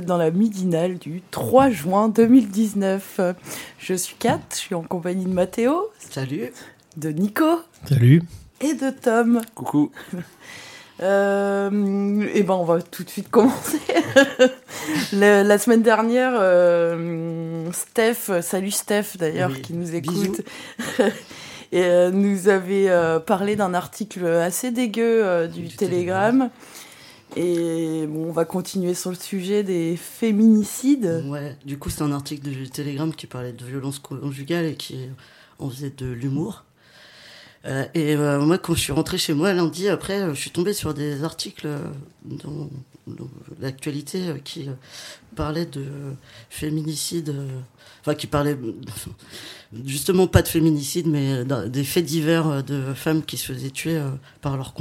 Êtes dans la midinale du 3 juin 2019. Je suis Kat, je suis en compagnie de Mathéo. Salut. De Nico. Salut. Et de Tom. Coucou. Euh, et ben on va tout de suite commencer. la, semaine dernière, euh, Steph, salut Steph d'ailleurs qui nous écoute, et euh, nous avait parlé d'un article assez dégueu du, du Télégramme. Et bon, on va continuer sur le sujet des féminicides. Ouais, du coup, c'est un article du Télégramme qui parlait de violence conjugale et qui en faisait de l'humour. Euh, et euh, moi, quand je suis rentré chez moi lundi, après, euh, je suis tombé sur des articles dans, l'actualité qui parlaient de féminicide, enfin qui parlaient justement pas de féminicide, mais des faits divers de femmes qui se faisaient tuer par leurs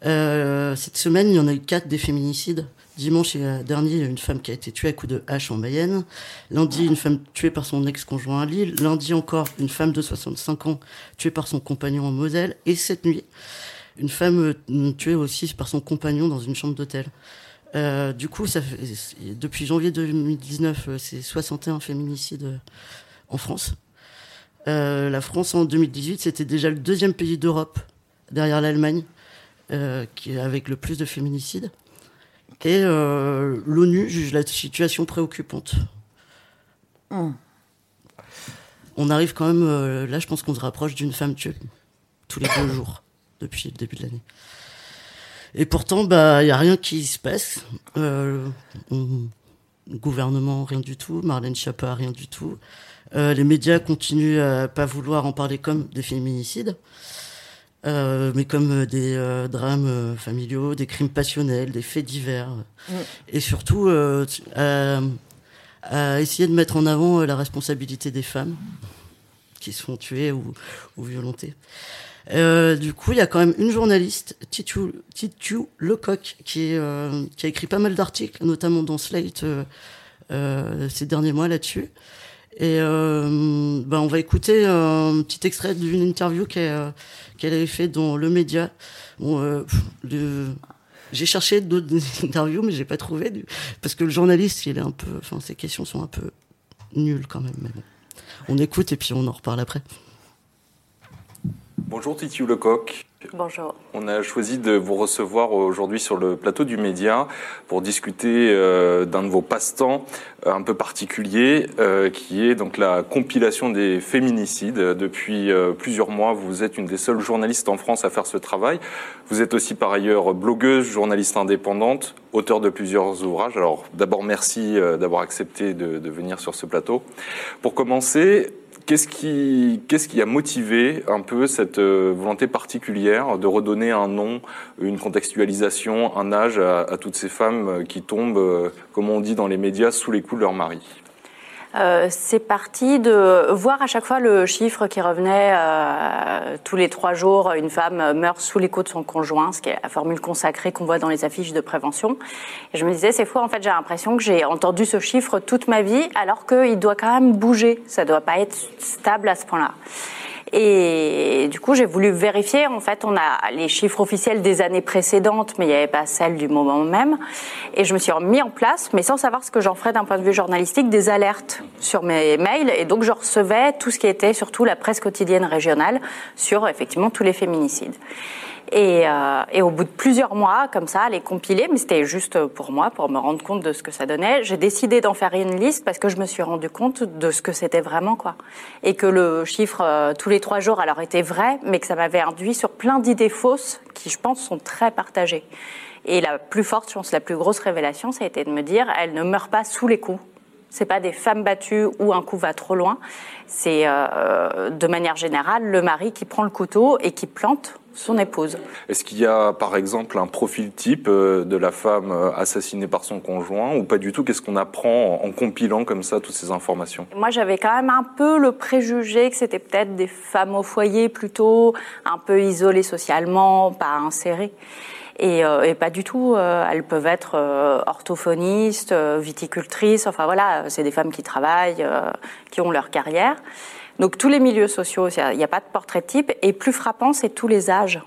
conjoints. cette semaine, il y en a eu quatre des féminicides. Dimanche dernier, il y a une femme qui a été tuée à coups de hache en Mayenne. Lundi, une femme tuée par son ex-conjoint à Lille. Lundi encore, une femme de 65 ans tuée par son compagnon en Moselle. Et cette nuit, une femme euh, tuée aussi par son compagnon dans une chambre d'hôtel. Euh, du coup, depuis janvier 2019, euh, c'est 61 féminicides en France. la France en 2018, c'était déjà le deuxième pays d'Europe, derrière l'Allemagne, qui avec le plus de féminicides. Et euh, l'ONU juge la situation préoccupante. Hmm. On arrive quand même, euh, là je pense qu'on se rapproche d'une femme tuée tous les deux jours depuis le début de l'année. Et pourtant, bah, il n'y a rien qui se passe. Euh, gouvernement, rien du tout. Marlène Schiappa, rien du tout. Euh, les médias continuent à pas vouloir en parler comme des féminicides. Euh, mais comme euh, des euh, drames familiaux, des crimes passionnels, des faits divers, mm. et surtout à, essayer de mettre en avant la responsabilité des femmes qui sont tuées ou, ou violentées. du coup, il y a quand même une journaliste, Titu, Titu Lecoq, qui, qui a écrit pas mal d'articles, notamment dans Slate ces derniers mois là-dessus. Et euh, ben on va écouter un petit extrait d'une interview qu'elle avait fait dans le média. Bon, euh, j'ai cherché d'autres interviews, mais j'ai pas trouvé parce que le journaliste, il est un peu, enfin, ses questions sont un peu nulles quand même. On écoute et puis on en reparle après. Bonjour Titi Lecoq. Bonjour. On a choisi de vous recevoir aujourd'hui sur le plateau du Média pour discuter euh, d'un de vos passe-temps euh, un peu particulier, euh, qui est donc la compilation des féminicides. Depuis plusieurs mois, vous êtes une des seules journalistes en France à faire ce travail. Vous êtes aussi par ailleurs blogueuse, journaliste indépendante, auteur de plusieurs ouvrages. Alors d'abord, merci d'avoir accepté de, de venir sur ce plateau. Pour commencer, Qu'est-ce qui, qu'est-ce qui a motivé un peu cette euh, volonté particulière de redonner un nom, une contextualisation, un âge à, toutes ces femmes euh, qui tombent, euh, comme on dit dans les médias, sous les coups de leur mari euh, c'est parti de voir à chaque fois le chiffre qui revenait euh, tous les trois jours, une femme meurt sous coups de son conjoint, ce qui est la formule consacrée qu'on voit dans les affiches de prévention. Et je me disais, c'est fou, en fait, j'ai l'impression que j'ai entendu ce chiffre toute ma vie, alors qu'il doit quand même bouger, ça doit pas être stable à ce point-là. Et du coup, j'ai voulu vérifier. En fait, on a les chiffres officiels des années précédentes, mais il n'y avait pas celles du moment même. Et je me suis mis en place, mais sans savoir ce que j'en ferais d'un point de vue journalistique, des alertes sur mes mails. Et donc, je recevais tout ce qui était surtout la presse quotidienne régionale sur effectivement tous les féminicides. Et, euh, et, au bout de plusieurs mois, comme ça, les compiler, mais c'était juste pour moi, pour me rendre compte de ce que ça donnait. J'ai décidé d'en faire une liste parce que je me suis rendu compte de ce que c'était vraiment, quoi. Et que le chiffre euh, tous les trois jours, alors était vrai, mais que ça m'avait induit sur plein d'idées fausses qui, je pense, sont très partagées. Et la plus forte, je pense, la plus grosse révélation, ça a été de me dire, elle ne meurt pas sous les coups. C'est pas des femmes battues où un coup va trop loin. C'est euh, de manière générale le mari qui prend le couteau et qui plante son épouse. Est-ce qu'il y a par exemple un profil type euh, de la femme euh, assassinée par son conjoint ou pas du tout? Qu'est-ce qu'on apprend en compilant comme ça toutes ces informations? Moi j'avais quand même un peu le préjugé que c'était peut-être des femmes au foyer plutôt, un peu isolées socialement, pas insérées. Et, euh, et, pas du tout. elles peuvent être orthophonistes, viticultrices. Enfin voilà, c'est des femmes qui travaillent, qui ont leur carrière. Donc tous les milieux sociaux, il n'y a pas de portrait type. Et plus frappant, c'est tous les âges.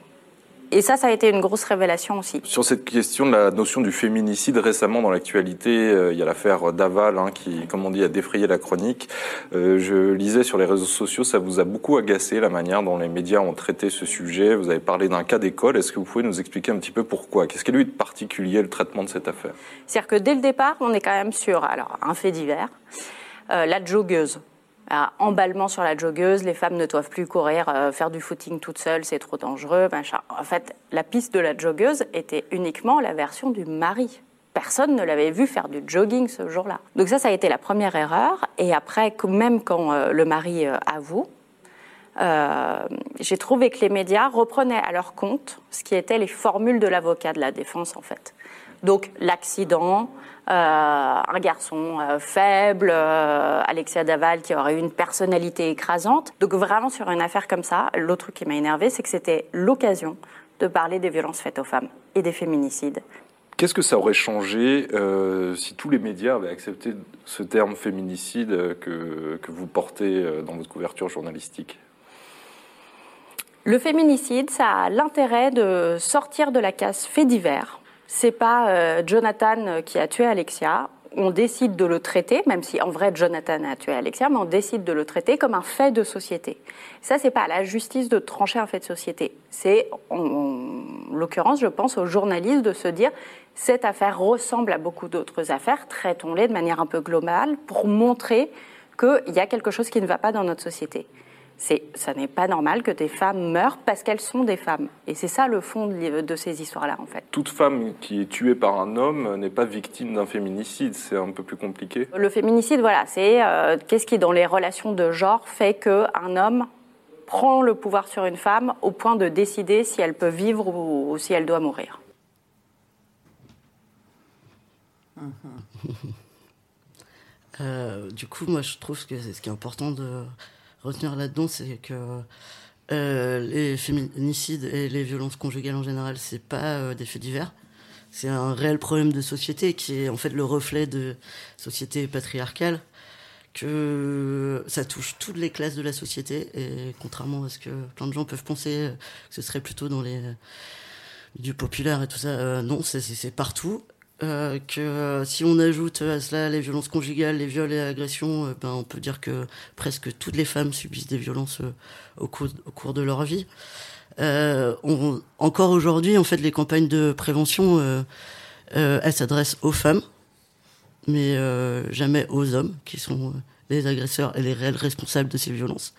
Et ça, ça a été une grosse révélation aussi. Sur cette question de la notion du féminicide, récemment dans l'actualité, euh, il y a l'affaire Daval hein, qui, comme on dit, a défrayé la chronique. Euh, je lisais sur les réseaux sociaux, ça vous a beaucoup agacé la manière dont les médias ont traité ce sujet. Vous avez parlé d'un cas d'école. Est-ce que vous pouvez nous expliquer un petit peu pourquoi? Qu'est-ce qu'il y a eu de particulier le traitement de cette affaire? C'est-à-dire que dès le départ, on est quand même sur alors un fait divers. Euh, la joggeuse emballement sur la joggeuse, les femmes ne doivent plus courir, euh, faire du footing toute seule, c'est trop dangereux, En fait, la piste de la joggeuse était uniquement la version du mari. Personne ne l'avait vu faire du jogging ce jour-là. Donc ça, ça a été la première erreur. Et après, même quand euh, le mari euh, avoue, j'ai trouvé que les médias reprenaient à leur compte ce qui étaient les formules de l'avocat de la défense, en fait. Donc l'accident, euh, un garçon euh, faible, euh, Alexia Daval qui aurait eu une personnalité écrasante. Donc vraiment sur une affaire comme ça, l'autre truc qui m'a énervé, c'est que c'était l'occasion de parler des violences faites aux femmes et des féminicides. Qu'est-ce que ça aurait changé si tous les médias avaient accepté ce terme féminicide que, que vous portez dans votre couverture journalistique? Le féminicide, ça a l'intérêt de sortir de la case fait divers c'est pas euh, Jonathan qui a tué Alexia. On décide de le traiter, même si en vrai Jonathan a tué Alexia, mais on décide de le traiter comme un fait de société. Ça, c'est pas à la justice de trancher un fait de société. C'est, en, l'occurrence, je pense aux journalistes de se dire cette affaire ressemble à beaucoup d'autres affaires, traitons-les de manière un peu globale pour montrer qu'il y a quelque chose qui ne va pas dans notre société c'est, ça n'est pas normal que des femmes meurent parce qu'elles sont des femmes. Et c'est ça le fond de, ces histoires-là, en fait. Toute femme qui est tuée par un homme n'est pas victime d'un féminicide, c'est un peu plus compliqué. Le féminicide, voilà, c'est euh, qu'est-ce qui, dans les relations de genre, fait qu'un homme prend le pouvoir sur une femme au point de décider si elle peut vivre ou, si elle doit mourir. Euh, du coup, moi, je trouve que c'est ce qui est important de retenir là-dedans, c'est que euh, les féminicides et les violences conjugales en général, c'est pas euh, des faits divers. C'est un réel problème de société qui est en fait le reflet de société patriarcale, que ça touche toutes les classes de la société et contrairement à ce que plein de gens peuvent penser, que ce serait plutôt dans les du populaire et tout ça, euh, non, c'est partout. Euh, que euh, si on ajoute à cela les violences conjugales, les viols et agressions, euh, ben, on peut dire que presque toutes les femmes subissent des violences au cours, au, cours, de leur vie. On, encore aujourd'hui, en fait, les campagnes de prévention, elles s'adressent aux femmes, mais jamais aux hommes, qui sont les agresseurs et les réels responsables de ces violences.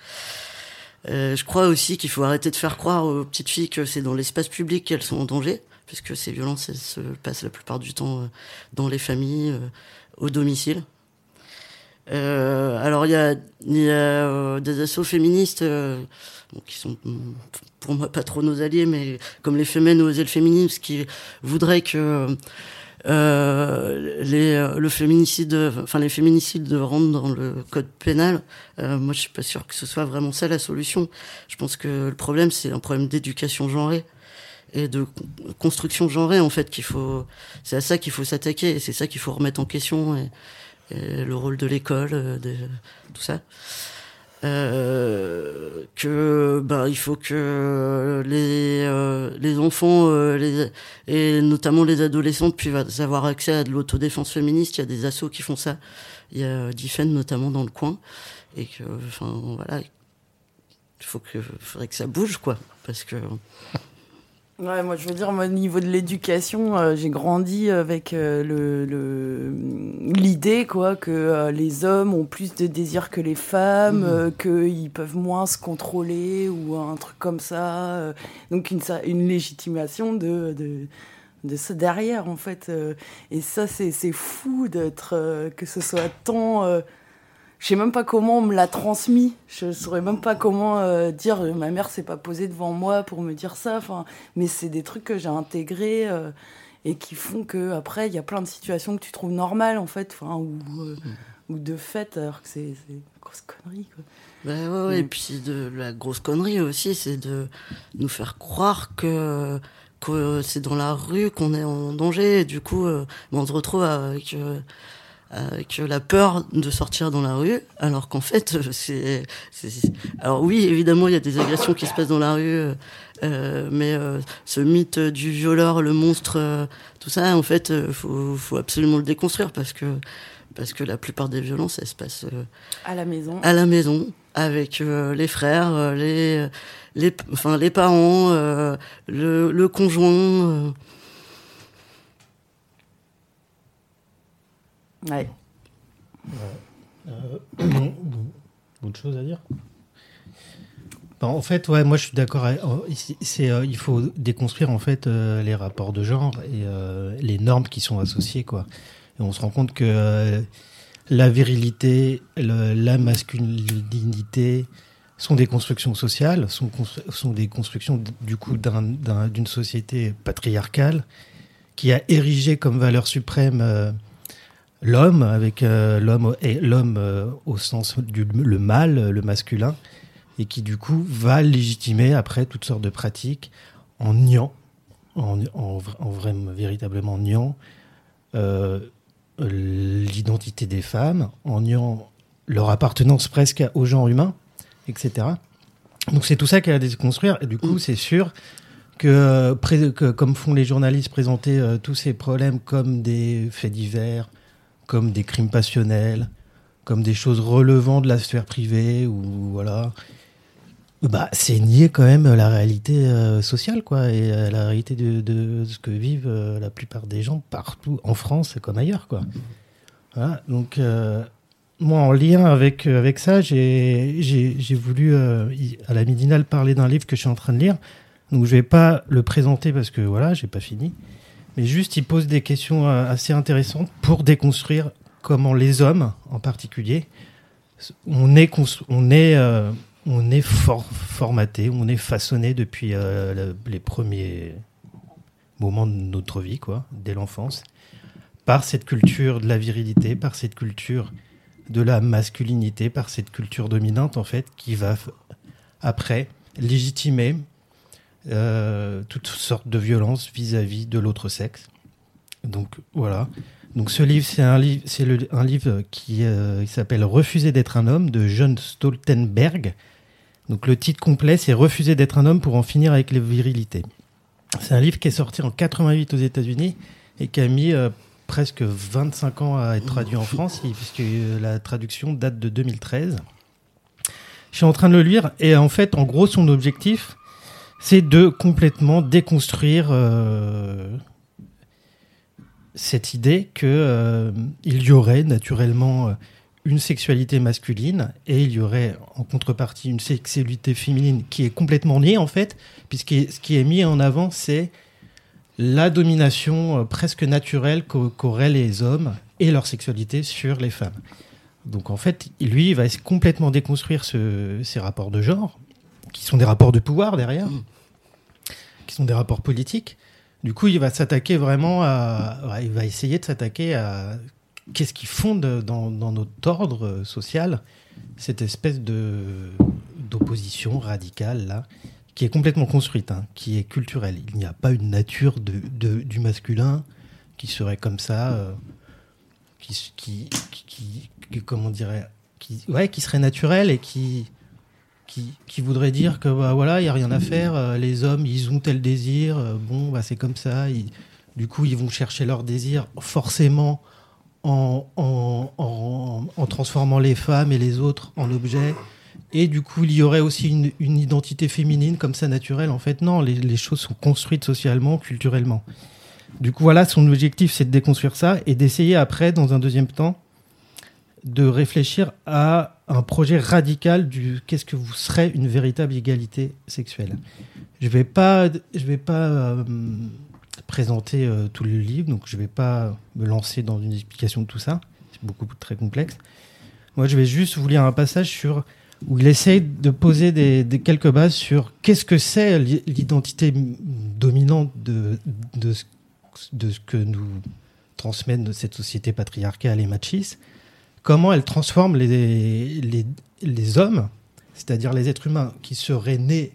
je crois aussi qu'il faut arrêter de faire croire aux petites filles que c'est dans l'espace public qu'elles sont en danger puisque ces violences se passent la plupart du temps euh, dans les familles, euh, au domicile. Euh, alors il y a, des assauts féministes qui sont pour moi pas trop nos alliés, mais comme les Femmes oser le féminisme, qui voudraient que les, le féminicide, enfin les féminicides rentrent dans le code pénal. moi, je suis pas sûr que ce soit vraiment ça la solution. Je pense que le problème, c'est un problème d'éducation genrée et de construction genrée en fait qu'il faut c'est à ça qu'il faut s'attaquer c'est ça qu'il faut remettre en question et, le rôle de l'école euh, tout ça. Euh, que bah il faut que les euh, les enfants et notamment les adolescents puissent avoir accès à de l'autodéfense féministe. Il y a des assos qui font ça. Il y a Difen notamment dans le coin. Et que enfin voilà il faut que faudrait que ça bouge quoi. Parce que Ouais, moi je veux dire, au niveau de l'éducation, euh, j'ai grandi avec euh, le l'idée quoi que euh, les hommes ont plus de désir que les femmes, mmh. qu'ils peuvent moins se contrôler ou un truc comme ça. donc une, une légitimation de, de de ce derrière, en fait. et ça, c'est fou d'être. que ce soit tant. Je sais même pas comment on me l'a transmis. Je saurais même pas comment dire. Ma mère s'est pas posée devant moi pour me dire ça. Enfin, mais c'est des trucs que j'ai intégrés et qui font que après il y a plein de situations que tu trouves normales en fait, enfin ou, mm. ou de fait alors que c'est une grosse connerie quoi. Ouais, et puis de la grosse connerie aussi, c'est de nous faire croire que que c'est dans la rue qu'on est en danger. Et du coup, euh, on se retrouve avec, euh, avec la peur de sortir dans la rue, alors qu'en fait, c'est. Alors oui, évidemment, il y a des agressions qui se passent dans la rue, euh, mais ce mythe du violeur, le monstre, tout ça, en fait, faut, faut absolument le déconstruire parce que parce que la plupart des violences, elles se passent à la maison. À la maison, avec euh, les frères, euh, les, les, enfin, les parents, euh, le, le, conjoint. Ouais. autre chose à dire? En fait, ouais, moi je suis d'accord. C'est, il faut déconstruire en fait les rapports de genre et les normes qui sont associées, quoi. Et on se rend compte que la virilité, la masculinité sont des constructions sociales, sont, sont des constructions du coup d'une société patriarcale qui a érigé comme valeur suprême euh, l'homme avec euh, l'homme et l'homme euh, au sens du le mâle, le masculin, et qui du coup va légitimer après toutes sortes de pratiques en niant, en, en, véritablement niant l'identité des femmes, en niant leur appartenance presque au genre humain, etc. Donc c'est tout ça qu'elle a déconstruire. Et du coup, c'est sûr que, comme font les journalistes, présenter euh, tous ces problèmes comme des faits divers, comme des crimes passionnels, comme des choses relevant de la sphère privée, ou voilà, bah, c'est nier quand même la réalité euh, sociale, quoi, et euh, la réalité de, ce que vivent euh, la plupart des gens partout, en France comme ailleurs, quoi. Voilà, donc, moi, en lien avec, avec ça, j'ai voulu, à la midinale, parler d'un livre que je suis en train de lire. Donc, je vais pas le présenter parce que, voilà, j'ai pas fini. Mais juste, il pose des questions assez intéressantes pour déconstruire comment les hommes, en particulier, on est, on on est formaté, on est façonné depuis euh, les premiers moments de notre vie, quoi, dès l'enfance, par cette culture de la virilité, par cette culture de la masculinité, par cette culture dominante, en fait, qui va après légitimer euh, toutes sortes de violences vis-à-vis de l'autre sexe. Donc voilà. Donc ce livre, c'est un, livre, c'est un livre qui, euh, s'appelle Refuser d'être un homme de John Stoltenberg, donc le titre complet, c'est Refuser d'être un homme pour en finir avec les virilités. C'est un livre qui est sorti en 88 aux États-Unis et qui a mis euh, presque 25 ans à être traduit en France, puisque la traduction date de 2013. Je suis en train de le lire et en fait, en gros, son objectif, c'est de complètement déconstruire euh, cette idée qu'il il y aurait naturellement une sexualité masculine et il y aurait en contrepartie une sexualité féminine qui est complètement niée en fait, puisque ce qui est mis en avant c'est la domination euh, presque naturelle qu'auraient les hommes et leur sexualité sur les femmes. Donc en fait, lui, il va complètement déconstruire ces rapports de genre, qui sont des rapports de pouvoir derrière, mm. qui sont des rapports politiques. Du coup, il va s'attaquer vraiment à, il va essayer de s'attaquer à qu'est-ce qui fonde dans, notre ordre social cette espèce de d'opposition radicale là, qui est complètement construite, hein, qui est culturelle. Il n'y a pas une nature de, du masculin qui serait comme ça, euh, qui, qui, qui, comment dirait, qui, ouais, qui serait naturel et qui, qui, voudrait dire que bah, voilà, il y a rien à faire. Euh, les hommes, ils ont tel désir. Euh, bon, bah c'est comme ça. du coup, ils vont chercher leur désir forcément en, en, transformant les femmes et les autres en objets. Et du coup, il y aurait aussi une, identité féminine comme ça naturelle. En fait, non, les, choses sont construites socialement, culturellement. Du coup, voilà, son objectif, c'est de déconstruire ça et d'essayer après, dans un deuxième temps, de réfléchir à un projet radical du qu'est-ce que vous serez une véritable égalité sexuelle. Je vais pas, je vais pas euh, présenter tout le livre, donc je vais pas me lancer dans une explication de tout ça. C'est beaucoup très complexe. Moi, je vais juste vous lire un passage sur où il essaye de poser des, quelques bases sur qu'est-ce que c'est l'identité dominante de, de, de, ce que nous transmettent cette société patriarcale et machiste, comment elle transforme les, hommes, c'est-à-dire les êtres humains qui seraient nés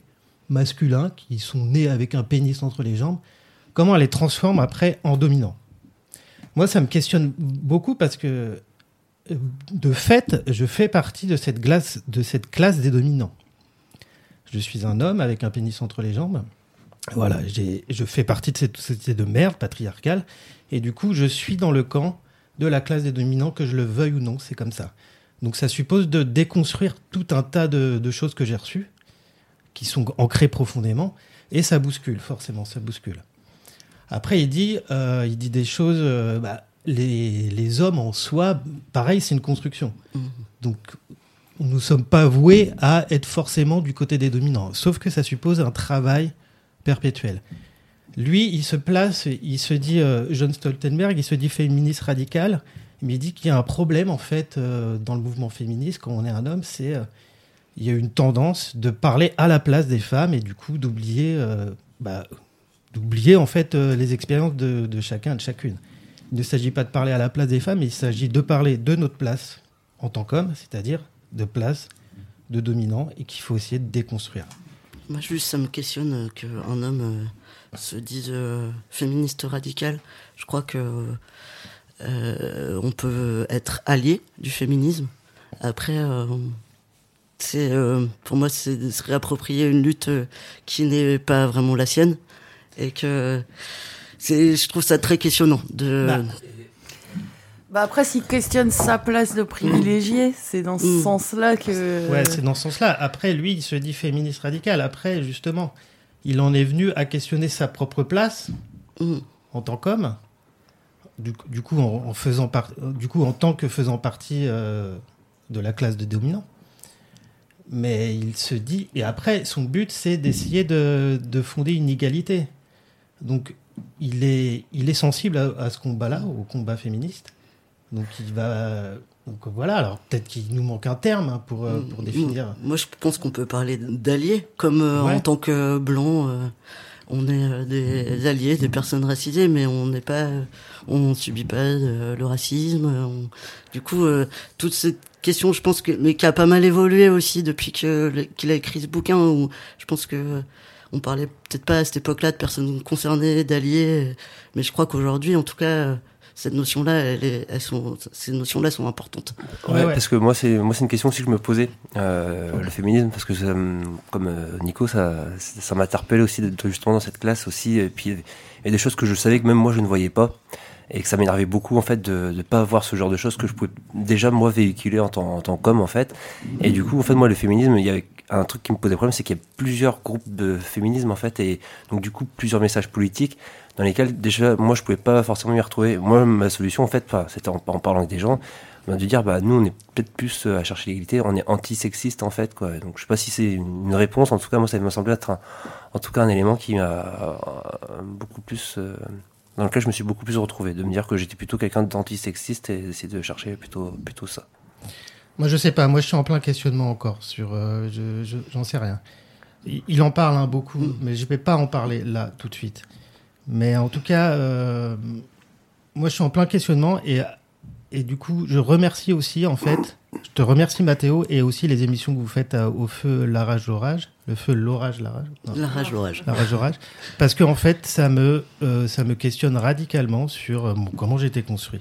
masculins, qui sont nés avec un pénis entre les jambes, comment elle les transforme après en dominants. Moi, ça me questionne beaucoup parce que de fait, je fais partie de cette, de classe des dominants. Je suis un homme avec un pénis entre les jambes. Voilà, je fais partie de cette société de merde patriarcale. Et du coup, je suis dans le camp de la classe des dominants, que je le veuille ou non, c'est comme ça. Donc ça suppose de déconstruire tout un tas de, choses que j'ai reçues, qui sont ancrées profondément, et ça bouscule, forcément, ça bouscule. Après, il dit, euh, il dit des choses, euh, bah, les, hommes en soi, pareil, c'est une construction. Mmh. Donc, nous ne sommes pas voués à être forcément du côté des dominants. Sauf que ça suppose un travail perpétuel. Lui, il se place, il se dit, euh, John Stoltenberg, il se dit féministe radical, mais il dit qu'il y a un problème, en fait, euh, dans le mouvement féministe, quand on est un homme, c'est euh, il y a une tendance de parler à la place des femmes et du coup d'oublier, bah, d'oublier en fait les expériences de, chacun et de chacune. Il ne s'agit pas de parler à la place des femmes, il s'agit de parler de notre place en tant qu'homme, c'est-à-dire de place de dominant, et qu'il faut essayer de déconstruire. Moi, juste, ça me questionne euh, qu'un homme euh, se dise euh, féministe radical. Je crois que on peut être allié du féminisme. Après, c'est pour moi, c'est se réapproprier une lutte qui n'est pas vraiment la sienne, et que je trouve ça très questionnant. De... Bah, bah après, s'il questionne sa place de privilégié, c'est dans ce mm. sens-là que. Ouais, c'est dans ce sens-là. Après, lui, il se dit féministe radical. Après, justement, il en est venu à questionner sa propre place mm. en tant qu'homme. Du, coup, en, faisant du coup, en tant que faisant partie euh, de la classe de dominants. Mais il se dit, et après, son but, c'est d'essayer de, de fonder une égalité. Donc, il est, il est sensible à, ce combat-là, au combat féministe. Donc il va. Donc voilà, alors peut-être qu'il nous manque un terme hein, pour, euh, pour définir. Moi, je pense qu'on peut parler d'alliés, comme euh, en tant que blanc, euh, on est des alliés, des personnes racisées, mais on n'est pas, on subit pas le racisme. du coup, toute cette question, je pense que, mais qui a pas mal évolué aussi depuis que qu'il a écrit ce bouquin, où je pense que on parlait peut-être pas à cette époque-là de personnes concernées, d'alliés, mais je crois qu'aujourd'hui, en tout cas, cette notion-là, elles, elles sont, ces notions-là sont importantes. Ouais, parce que moi, c'est moi, c'est une question aussi que je me posais, euh, le féminisme, parce que comme euh, Nico, ça, ça m'interpelle aussi d'être justement dans cette classe aussi, et puis il y a des choses que je savais que même moi je ne voyais pas et que ça m'énervait beaucoup en fait de ne pas voir ce genre de choses que je pouvais déjà moi véhiculer en tant, en tant qu'homme en fait. Et du coup en fait moi le féminisme il y avait un truc qui me posait problème c'est qu'il y a plusieurs groupes de féminisme en fait et donc du coup plusieurs messages politiques dans lesquels déjà moi je pouvais pas forcément m'y retrouver moi ma solution en fait c'était en, parlant avec des gens de dire bah nous on est peut-être plus à chercher l'égalité on est anti-sexiste en fait quoi donc je sais pas si c'est une réponse en tout cas moi ça me semblait être en tout cas un élément qui m'a euh, beaucoup plus euh, dans lequel je me suis beaucoup plus retrouvé, de me dire que j'étais plutôt quelqu'un d'antisexiste et d'essayer de chercher plutôt, plutôt ça. Moi, je sais pas. Moi, je suis en plein questionnement encore sur. Euh, je, j'en sais rien. Il, en parle hein, beaucoup, mm. mais je vais pas en parler là tout de suite. Mais en tout cas, euh, moi, je suis en plein questionnement et et du coup, je remercie aussi, en fait, je te remercie Mathéo et aussi les émissions que vous faites euh, au feu, la rage, l'orage. Le feu, l'orage, la rage. La rage, l'orage. La rage, l'orage. Parce qu'en en fait, ça me, euh, ça me questionne radicalement sur euh, comment j'étais construit.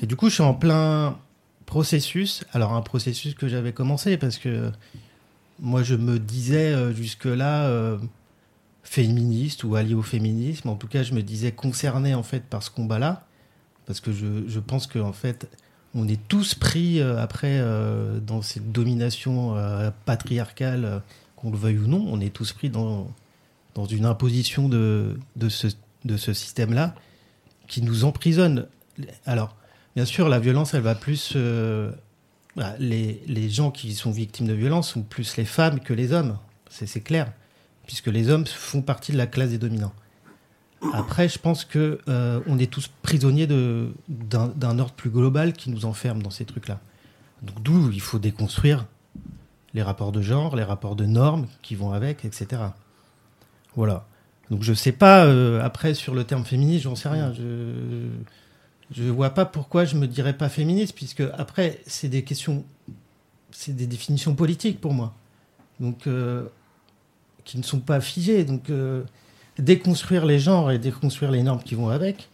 Et du coup, je suis en plein processus. Alors, un processus que j'avais commencé parce que moi, je me disais jusque-là féministe ou allié au féminisme. En tout cas, je me disais concerné en fait par ce combat-là parce que je, je pense qu'en fait, on est tous pris euh, après euh, dans cette domination euh, patriarcale, qu'on le veuille ou non, on est tous pris dans, dans une imposition de, de ce, de ce système-là qui nous emprisonne. Alors, bien sûr, la violence, elle va plus. Bah, les, les, gens qui sont victimes de violence sont plus les femmes que les hommes, c'est clair, puisque les hommes font partie de la classe des dominants. Après, je pense que euh, on est tous prisonniers d'un ordre plus global qui nous enferme dans ces trucs-là. Donc d'où il faut déconstruire les rapports de genre, les rapports de normes qui vont avec, etc. Voilà. Donc je sais pas, euh, après sur le terme féministe, j'en sais rien. Je je vois pas pourquoi je me dirais pas féministe, puisque après, c'est des questions, c'est des définitions politiques pour moi. Donc, euh, qui ne sont pas figées. Donc, euh, déconstruire les genres et déconstruire les normes qui vont avec,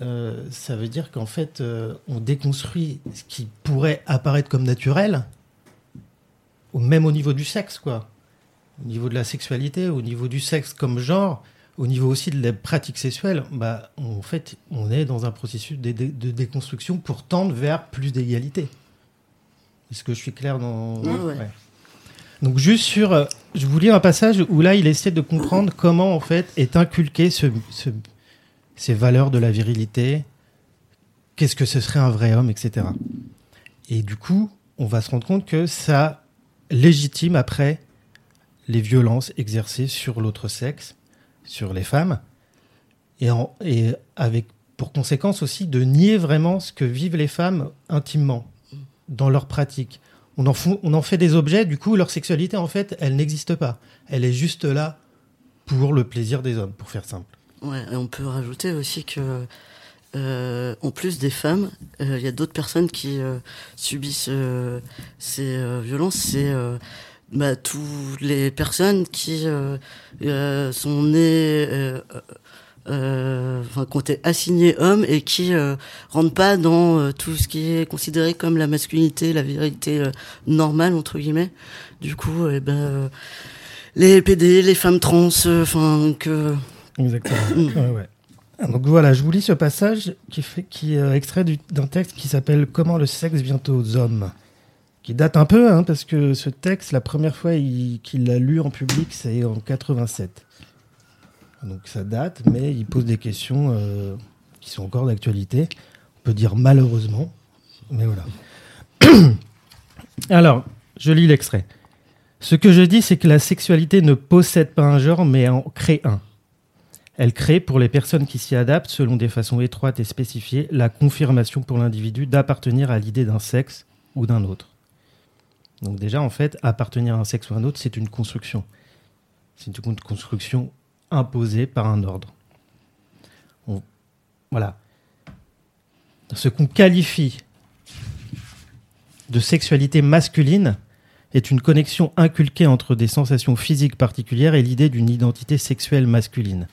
euh, ça veut dire qu'en fait, euh, on déconstruit ce qui pourrait apparaître comme naturel, au, même au niveau du sexe, quoi. Au niveau de la sexualité, au niveau du sexe comme genre, au niveau aussi de la pratique sexuelle, bah, en fait, on est dans un processus de déconstruction pour tendre vers plus d'égalité. Est-ce que je suis clair dans... Ouais, ouais. Donc juste sur... je vous lis un passage où là, il essaie de comprendre comment, en fait, est inculqué ce, ce- ces valeurs de la virilité, qu'est-ce que ce serait un vrai homme, etc. Et du coup, on va se rendre compte que ça légitime après les violences exercées sur l'autre sexe, sur les femmes, et, et avec pour conséquence aussi de nier vraiment ce que vivent les femmes intimement dans leur pratique. On en, fait des objets, du coup, leur sexualité, en fait, elle n'existe pas. Elle est juste là pour le plaisir des hommes, pour faire simple. Ouais, et on peut rajouter aussi que, euh, en plus des femmes, euh, il y a d'autres personnes qui euh, subissent ces violences. C'est bah, toutes les personnes qui sont nées, euh, euh, enfin, été assignées hommes et qui euh, rentrent pas dans euh, tout ce qui est considéré comme la masculinité, la virilité euh, normale entre guillemets. Du coup, eh ben, euh, les PD, les femmes trans, euh, enfin que Exactement. Mm. Ouais, ouais. Donc voilà, je vous lis ce passage qui, fait, qui est euh, extrait du- d'un texte qui s'appelle Comment le sexe vient aux hommes, qui date un peu, hein, parce que ce texte, la première fois il- qu'il l'a lu en public, c'est en 87. Donc ça date, mais il pose des questions euh, qui sont encore d'actualité. On peut dire malheureusement, mais voilà. Alors, je lis l'extrait. Ce que je dis, c'est que la sexualité ne possède pas un genre, mais en crée un. Elle crée, pour les personnes qui s'y adaptent, selon des façons étroites et spécifiées, la confirmation pour l'individu d'appartenir à l'idée d'un sexe ou d'un autre. Donc déjà, en fait, appartenir à un sexe ou un autre, c'est une construction. C'est une construction imposée par un ordre. Voilà. Ce qu'on qualifie de sexualité masculine est une connexion inculquée entre des sensations physiques particulières et l'idée d'une identité sexuelle masculine.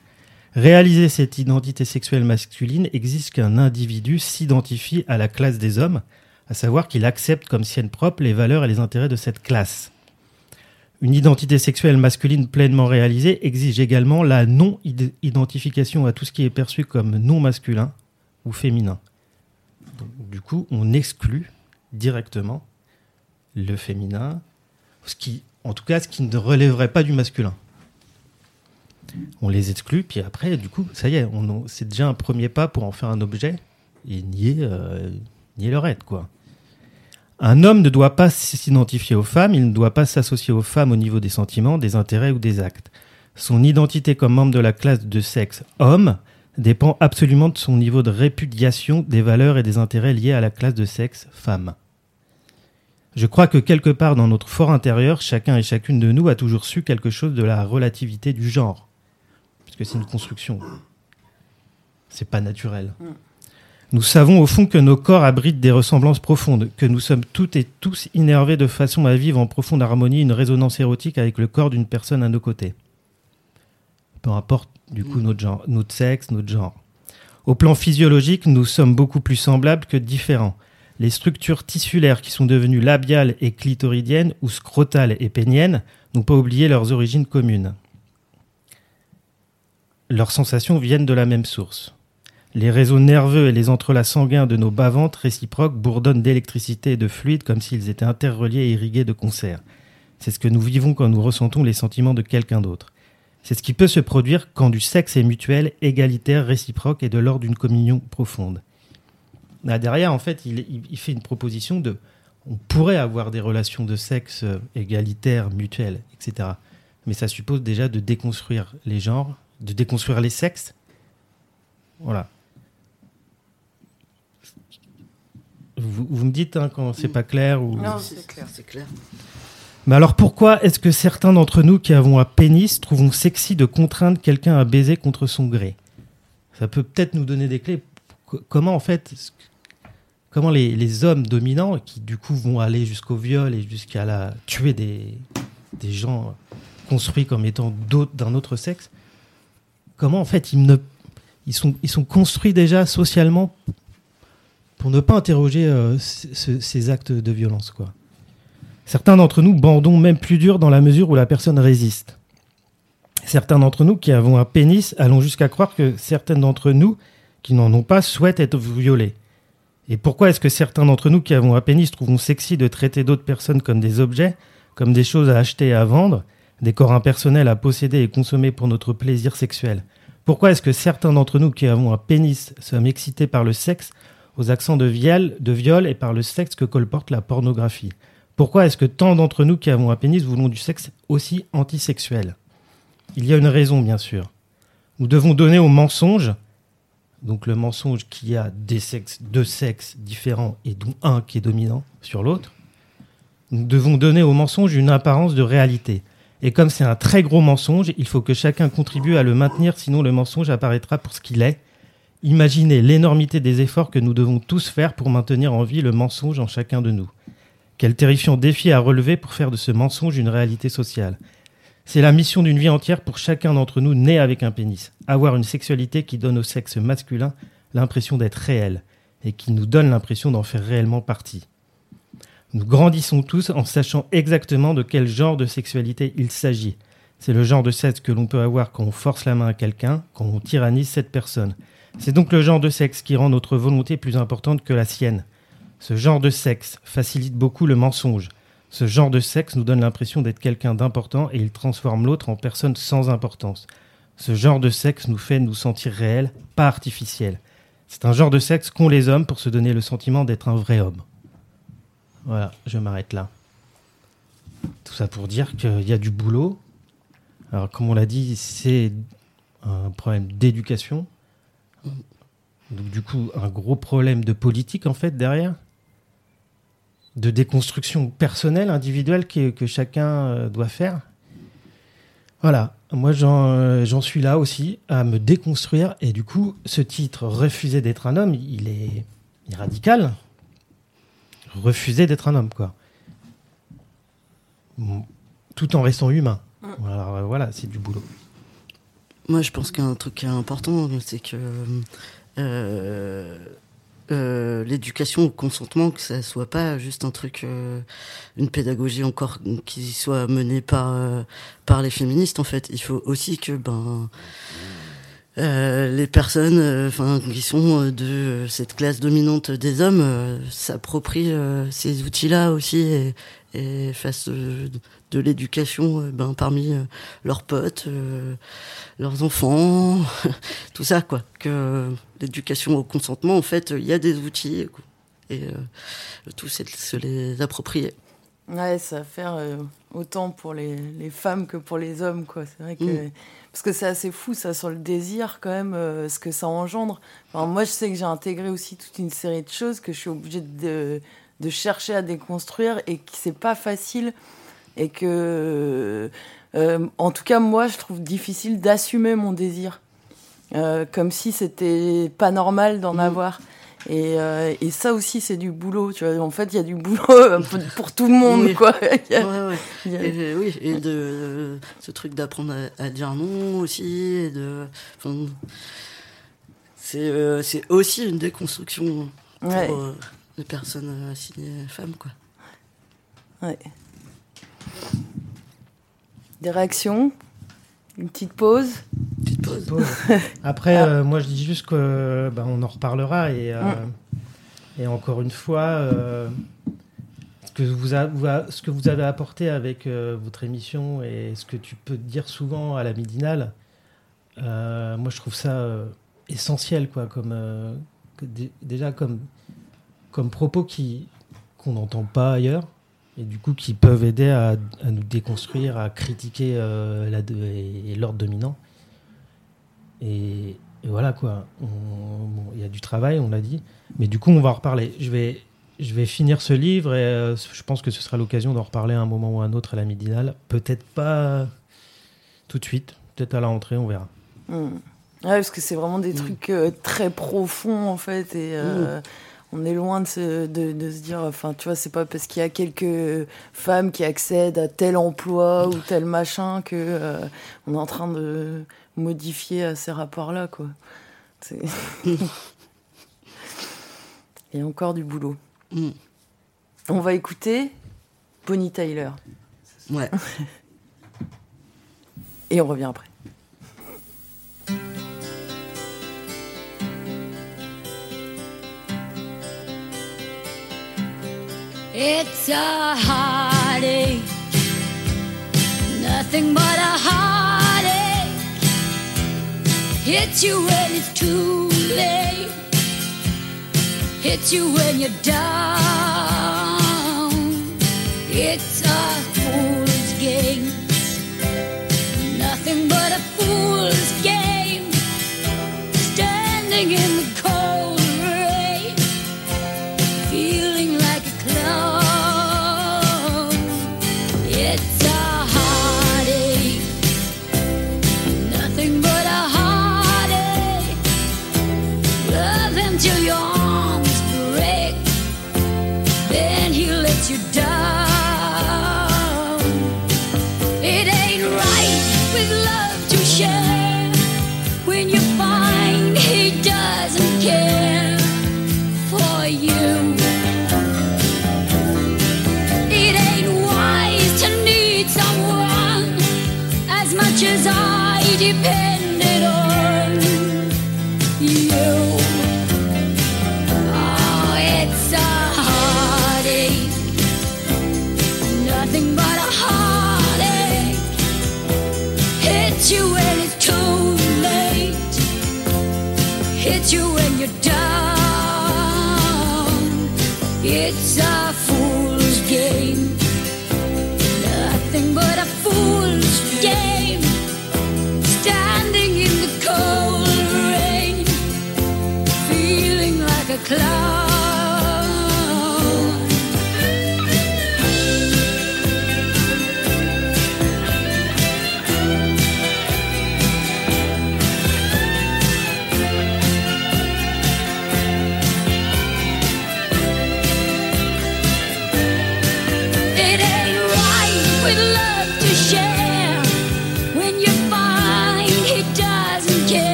Réaliser cette identité sexuelle masculine exige qu'un individu s'identifie à la classe des hommes, à savoir qu'il accepte comme sienne propre les valeurs et les intérêts de cette classe. Une identité sexuelle masculine pleinement réalisée exige également la non-identification à tout ce qui est perçu comme non masculin ou féminin. Du coup, on exclut directement le féminin, ce qui, en tout cas, ce qui ne relèverait pas du masculin. On les exclut, puis après, du coup, ça y est, c'est déjà un premier pas pour en faire un objet et nier, euh, nier leur être, quoi. Un homme ne doit pas s'identifier aux femmes, il ne doit pas s'associer aux femmes au niveau des sentiments, des intérêts ou des actes. Son identité comme membre de la classe de sexe homme dépend absolument de son niveau de répudiation des valeurs et des intérêts liés à la classe de sexe femme. Je crois que quelque part dans notre fort intérieur, chacun et chacune de nous a toujours su quelque chose de la relativité du genre. Parce que c'est une construction. C'est pas naturel. Nous savons au fond que nos corps abritent des ressemblances profondes, que nous sommes toutes et tous innervés de façon à vivre en profonde harmonie une résonance érotique avec le corps d'une personne à nos côtés. Peu importe du coup notre genre, notre sexe, notre genre. Au plan physiologique, nous sommes beaucoup plus semblables que différents. Les structures tissulaires qui sont devenues labiales et clitoridiennes ou scrotales et péniennes n'ont pas oublié leurs origines communes. Leurs sensations viennent de la même source. Les réseaux nerveux et les entrelacs sanguins de nos bas-ventres réciproques bourdonnent d'électricité et de fluide comme s'ils étaient interreliés et irrigués de concert. C'est ce que nous vivons quand nous ressentons les sentiments de quelqu'un d'autre. C'est ce qui peut se produire quand du sexe est mutuel, égalitaire, réciproque et de l'ordre d'une communion profonde. Là, derrière, en fait, il, il- il fait une proposition de on pourrait avoir des relations de sexe euh, égalitaires, mutuelles, etc. Mais ça suppose déjà de déconstruire les genres, de déconstruire les sexes. Voilà. Vous, vous me dites hein, quand c'est pas clair ou. Non, c'est clair, c'est clair. Mais alors pourquoi est-ce que certains d'entre nous qui avons un pénis trouvons sexy de contraindre quelqu'un à baiser contre son gré? Ça peut peut-être nous donner des clés. Co- Comment en fait, comment les, les hommes dominants qui du coup vont aller jusqu'au viol et jusqu'à la tuer des, des gens construits comme étant d'un autre sexe, comment en fait ils ne ils sont, ils sont construits déjà socialement pour ne pas interroger euh, ce- ce- ces actes de violence quoi. Certains d'entre nous bandons même plus dur dans la mesure où la personne résiste. Certains d'entre nous qui avons un pénis allons jusqu'à croire que certaines d'entre nous qui n'en ont pas souhaitent être violées. Et pourquoi est-ce que certains d'entre nous qui avons un pénis trouvons sexy de traiter d'autres personnes comme des objets, comme des choses à acheter et à vendre, des corps impersonnels à posséder et consommer pour notre plaisir sexuel? Pourquoi est-ce que certains d'entre nous qui avons un pénis sommes excités par le sexe, aux accents de viol, et par le sexe que colporte la pornographie pourquoi est-ce que tant d'entre nous qui avons un pénis voulons du sexe aussi antisexuel? Il y a une raison, bien sûr. Nous devons donner au mensonge, donc le mensonge qui a des sexes, deux sexes différents et dont un qui est dominant sur l'autre, nous devons donner au mensonge une apparence de réalité. Et comme c'est un très gros mensonge, il faut que chacun contribue à le maintenir, sinon le mensonge apparaîtra pour ce qu'il est. Imaginez l'énormité des efforts que nous devons tous faire pour maintenir en vie le mensonge en chacun de nous. Quel terrifiant défi à relever pour faire de ce mensonge une réalité sociale. C'est la mission d'une vie entière pour chacun d'entre nous né avec un pénis. Avoir une sexualité qui donne au sexe masculin l'impression d'être réel et qui nous donne l'impression d'en faire réellement partie. Nous grandissons tous en sachant exactement de quel genre de sexualité il s'agit. C'est le genre de sexe que l'on peut avoir quand on force la main à quelqu'un, quand on tyrannise cette personne. C'est donc le genre de sexe qui rend notre volonté plus importante que la sienne. Ce genre de sexe facilite beaucoup le mensonge. Ce genre de sexe nous donne l'impression d'être quelqu'un d'important et il transforme l'autre en personne sans importance. Ce genre de sexe nous fait nous sentir réels, pas artificiels. C'est un genre de sexe qu'ont les hommes pour se donner le sentiment d'être un vrai homme. Voilà, je m'arrête là. Tout ça pour dire qu'il y a du boulot. Alors, comme on l'a dit, c'est un problème d'éducation. Donc, du coup, un gros problème de politique, en fait, derrière? De déconstruction personnelle, individuelle, que, que chacun euh, doit faire? Voilà. Moi, j'en euh, j'en suis là aussi, à me déconstruire. Et du coup, ce titre, Refuser d'être un homme, il est, il est radical. Refuser d'être un homme, quoi. Tout en restant humain. Alors, euh, voilà, c'est du boulot. Moi, je pense qu'un truc qui est important, c'est que euh, euh, l'éducation au consentement, que ça soit pas juste un truc, euh, une pédagogie encore qui soit menée par par les féministes. En fait, il faut aussi que ben les personnes, enfin qui sont de cette classe dominante des hommes, s'approprient ces outils-là aussi et fassent euh, de l'éducation euh, ben, parmi euh, leurs potes, leurs enfants, tout ça quoi. Que l'éducation au consentement, en fait, il y a des outils et euh, le tout c'est de se les approprier. Ouais, ça va faire euh, autant pour les, les femmes que pour les hommes, quoi. C'est vrai que. Mm. Parce que c'est assez fou, ça, sur le désir, quand même, euh, ce que ça engendre. Enfin, moi, je sais que j'ai intégré aussi toute une série de choses que je suis obligée de, de chercher à déconstruire et que c'est pas facile. Et que. euh, en tout cas, moi, je trouve difficile d'assumer mon désir. Euh, comme si c'était pas normal d'en Mm. avoir. Et, euh, et ça aussi, c'est du boulot. Tu vois. En fait, il y a du boulot pour- tout le monde, Oui. quoi. A- Ouais, ouais. a- Et, oui, et de ce truc d'apprendre à, à dire non aussi, et de, c'est c'est aussi une déconstruction pour Ouais. Euh, les personnes euh, assignées femmes, quoi. Ouais. Des réactions? Une petite pause? Petite pause. Après, Ah. euh, moi, je dis juste que ben, on en reparlera et, euh, et encore une fois, euh, ce, que vous a- vous a- ce que vous avez apporté avec euh, votre émission et ce que tu peux dire souvent à la midinale, euh, moi, je trouve ça euh, essentiel, quoi, comme euh, que déjà comme comme propos qui qu'on n'entend pas ailleurs et du coup qui peuvent aider à, à nous déconstruire, à critiquer euh, la- et, et l'ordre dominant. et, voilà quoi. Il y a du travail, on l'a dit. Mais du coup, on va en reparler. Je vais, je vais finir ce livre et euh, je pense que ce sera l'occasion d'en reparler à un moment ou à un autre à la midinale. Peut-être pas tout de suite, peut-être à la rentrée, on verra. Hmm. parce que c'est vraiment des hmm. trucs euh, très profonds en fait et hmm. On est loin de se, de, se dire, enfin tu vois, c'est pas parce qu'il y a quelques femmes qui accèdent à tel emploi ou tel machin que on est en train de modifier ces rapports-là quoi. Il y a encore du boulot. Mm. On va écouter Bonnie Tyler. Ouais. Et on revient après. It's a heartache, nothing but a heartache. Hits you when it's too late. hits you when you're down. It's a fool's game, nothing but a fool's game. Standing in the cold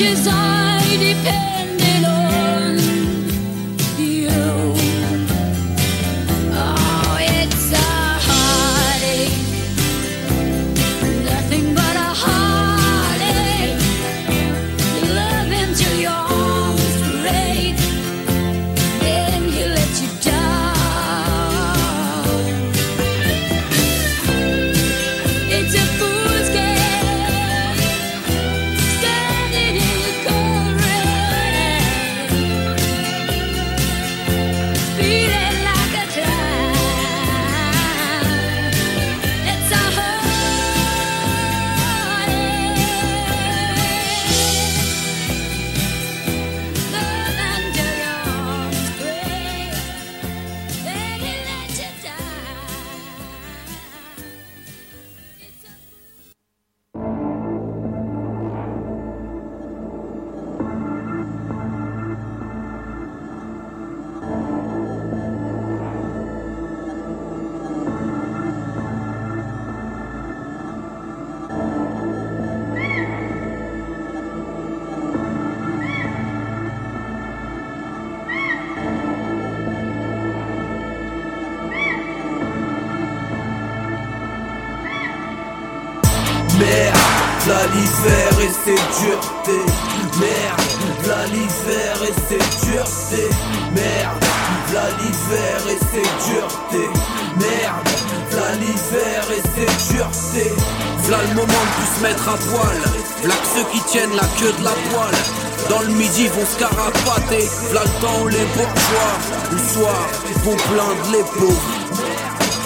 riches I depend.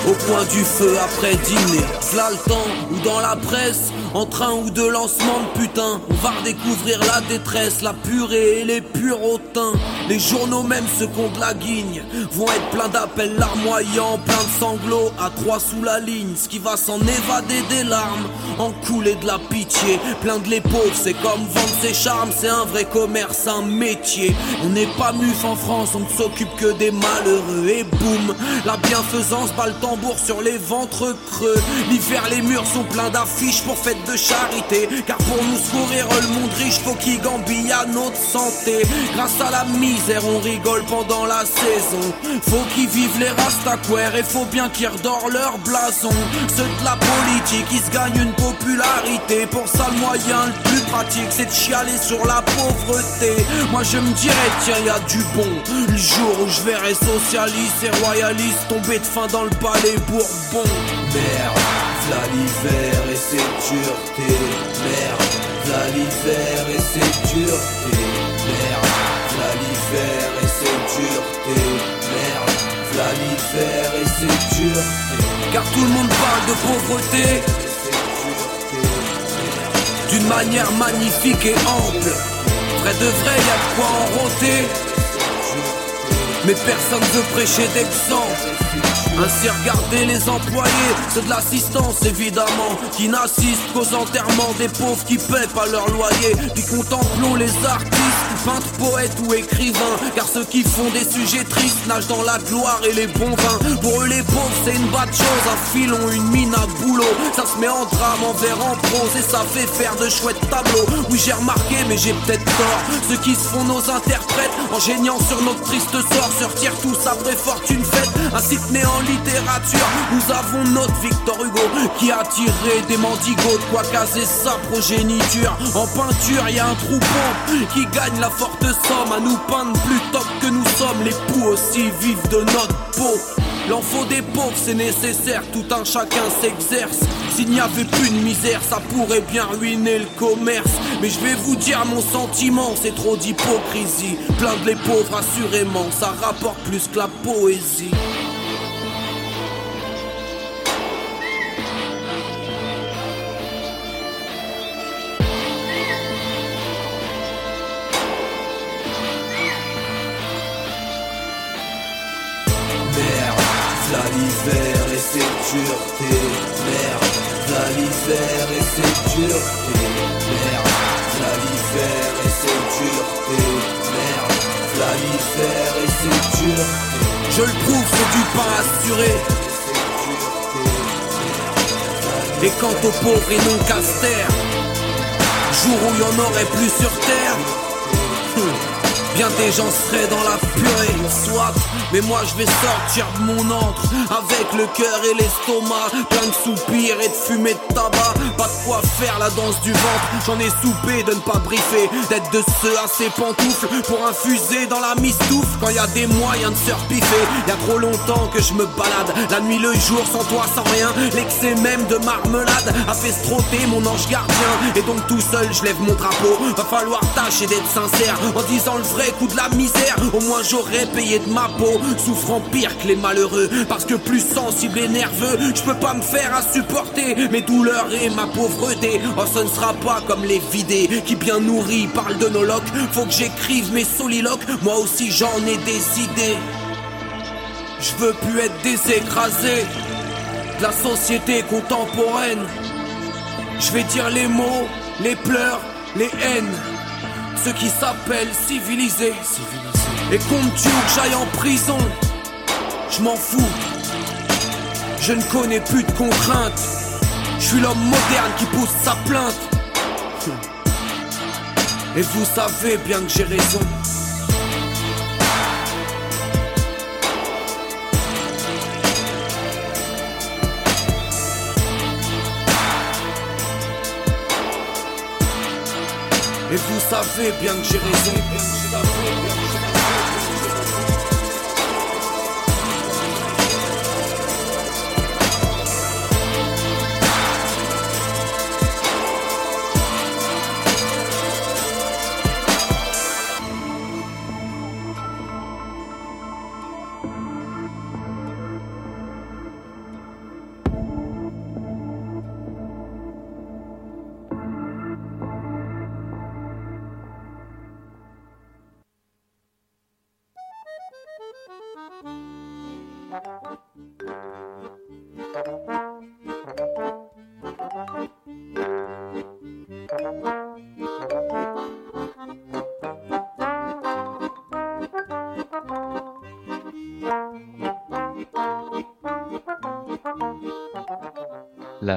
Au coin du feu après dîner, v'là le temps ou dans la presse, en train ou de lancement de putain, on va redécouvrir la détresse, la purée et les purotins. Les journaux, même ceux qu'on de la guigne, vont être pleins d'appels larmoyants, plein de sanglots à trois sous la ligne. Ce qui va s'en évader des larmes, en couler de la pitié. Plein de les c'est comme vendre ses charmes, c'est un vrai commerce, un métier. On n'est pas muf en France, on ne s'occupe que des malheureux. Et boum, la bienfaisance bat le tambour sur les ventres creux. L'hiver, les murs sont pleins d'affiches pour fête de charité. Car pour nous secourir le monde riche, faut qu'il gambille à notre santé. Grâce à la on rigole pendant la saison. Faut qu'ils vivent les rastaquaires et faut bien qu'ils redorent leur blason. Ceux de la politique, ils se gagnent une popularité. Pour ça, le moyen le plus pratique, c'est de chialer sur la pauvreté. Moi, je me dirais, tiens, y a du bon. Le jour où je verrai socialistes et royalistes tomber de faim dans le palais Bourbon. Merde. V'là l'hiver et ses duretés Merde, v'là l'hiver et ses duretés Merde, et ses duretés Merde, et ses duretés Car tout le monde parle de pauvreté. D'une manière magnifique et ample. Vrai de vrai, y'a de quoi en rôter. Mais personne veut prêcher d'exemple ainsi regarder les employés, c'est de l'assistance évidemment, qui n'assistent qu'aux enterrements des pauvres qui paient pas leur loyer. Puis contemplons les artistes, peintres, poètes ou écrivains, car ceux qui font des sujets tristes nagent dans la gloire et les bons vins. Pour eux les pauvres c'est une bonne chose, un filon, une mine à boulot. Ça se met en drame, en vers, en prose et ça fait faire de chouettes tableaux. Oui j'ai remarqué mais j'ai peut-être tort, ceux qui se font nos interprètes en géniant sur notre triste sort se retirent tous après fortune faite, ainsi que néant littérature, nous avons notre Victor Hugo qui a tiré des mendigos de quoi caser sa progéniture. En peinture, y a un troupeau qui gagne la forte somme à nous peindre plus top que nous sommes. Les poux aussi vivent de notre peau. L'enfant des pauvres, c'est nécessaire, tout un chacun s'exerce. S'il n'y avait plus de misère, ça pourrait bien ruiner le commerce. Mais je vais vous dire mon sentiment, c'est trop d'hypocrisie. Plein de les pauvres, assurément, ça rapporte plus que la poésie. L'hiver et ses duretés. Merde, v'là l'hiver et ses duretés. Merde, v'là l'hiver et ses duretés. Merde, v'là l'hiver et ses duretés. Je le prouve, c'est du pain assuré. Et quant aux pauvres et non casters Jour où il y en aurait plus sur terre Bien des gens seraient dans la purée, soit, mais moi je vais sortir de mon antre avec le cœur et l'estomac, plein de soupirs et de fumée de tabac. Pas de quoi faire la danse du ventre, j'en ai soupé de ne pas briefer, d'être de ceux à ses pantoufles pour infuser dans la mistouffe quand y a des moyens de se repiffer. Y a trop longtemps que je me balade, la nuit, le jour, sans toi, sans rien. L'excès même de marmelade a fait strotter mon ange gardien, et donc tout seul je lève mon drapeau. Va falloir tâcher d'être sincère en disant le vrai coup de la misère, au moins j'aurais payé de ma peau, souffrant pire que les malheureux, parce que plus sensible et nerveux, je peux pas me faire à supporter mes douleurs et ma pauvreté. Oh, ce ne sera pas comme les vidés qui bien nourris parlent de nos locs. Faut que j'écrive mes soliloques, moi aussi j'en ai des idées. Je veux plus être désécrasé de la société contemporaine. Je vais dire les mots, les pleurs, les haines ceux qui s'appellent civilisés. Et comptes-tu que j'aille en prison Je m'en fous. Je ne connais plus de contraintes. Je suis l'homme moderne qui pousse sa plainte. Et vous savez bien que j'ai raison. Et vous savez bien que j'ai raison.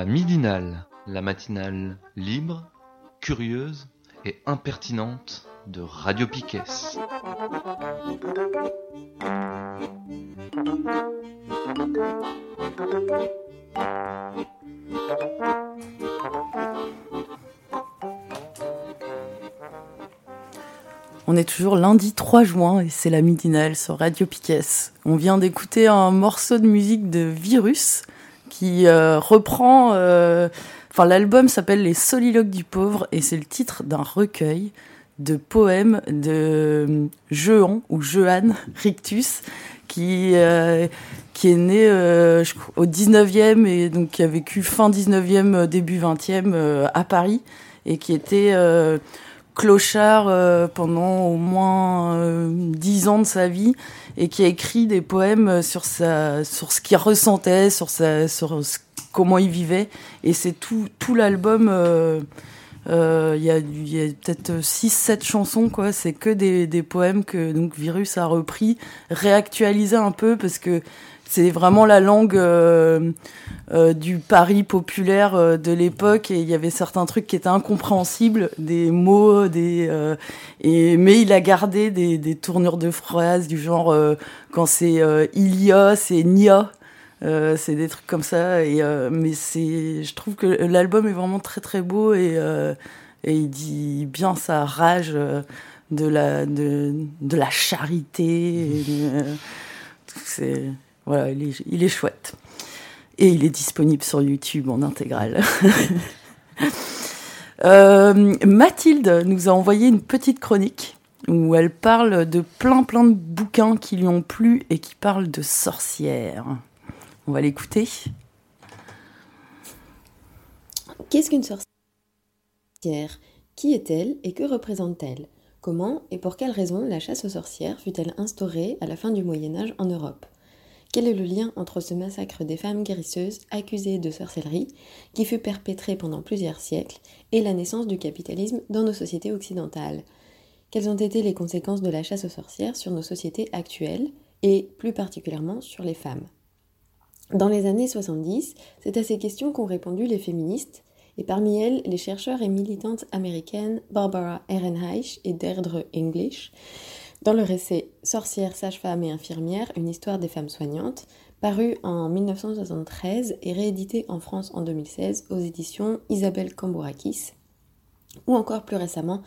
Midinale, la matinale libre, curieuse et impertinente de Radio Piquet. On est toujours lundi 3 juin et c'est la midinale sur Radio Piquet. On vient d'écouter un morceau de musique de Virus qui euh, reprend. Euh, enfin, l'album s'appelle Les Soliloques du pauvre et c'est le titre d'un recueil de poèmes de Jehan ou Jehan Rictus qui euh, qui est né au 19e et donc qui a vécu fin 19e début 20e à Paris et qui était clochard euh, pendant au moins euh, dix ans de sa vie et qui a écrit des poèmes sur sa sur ce qu'il ressentait sur sa sur comment il vivait. Et c'est tout tout l'album euh, il y a, a peut-être 6 7 chansons quoi. C'est que des, des poèmes que donc Virus a repris réactualisé un peu parce que c'est vraiment la langue euh, euh, du Paris populaire euh, de l'époque. Et il y avait certains trucs qui étaient incompréhensibles, des mots, des et mais il a gardé des, des tournures de phrases du genre quand c'est Ilia, c'est Nia. c'est des trucs comme ça. Et mais c'est je trouve que l'album est vraiment très très beau. Et et il dit bien sa rage de la de, de la charité. C'est voilà, il est, chouette. Et il est disponible sur YouTube en intégrale. Euh, Mathilde nous a envoyé une petite chronique où elle parle de plein plein de bouquins qui lui ont plu et qui parlent de sorcières. On va l'écouter. Qu'est-ce qu'une sorcière? Qui est-elle et que représente-t-elle? Comment et pour quelles raisons la chasse aux sorcières fut-elle instaurée à la fin du Moyen Âge en Europe? Quel est le lien entre ce massacre des femmes guérisseuses accusées de sorcellerie, qui fut perpétré pendant plusieurs siècles, et la naissance du capitalisme dans nos sociétés occidentales? Quelles ont été les conséquences de la chasse aux sorcières sur nos sociétés actuelles, et plus particulièrement sur les femmes? Dans les années 70, c'est à ces questions qu'ont répondu les féministes, et parmi elles les chercheurs et militantes américaines Barbara Ehrenreich et Deirdre English, dans le récit Sorcières, sages-femmes et infirmières, une histoire des femmes soignantes, paru en 1973 et réédité en France en 2016 aux éditions Isabelle Cambourakis, ou encore plus récemment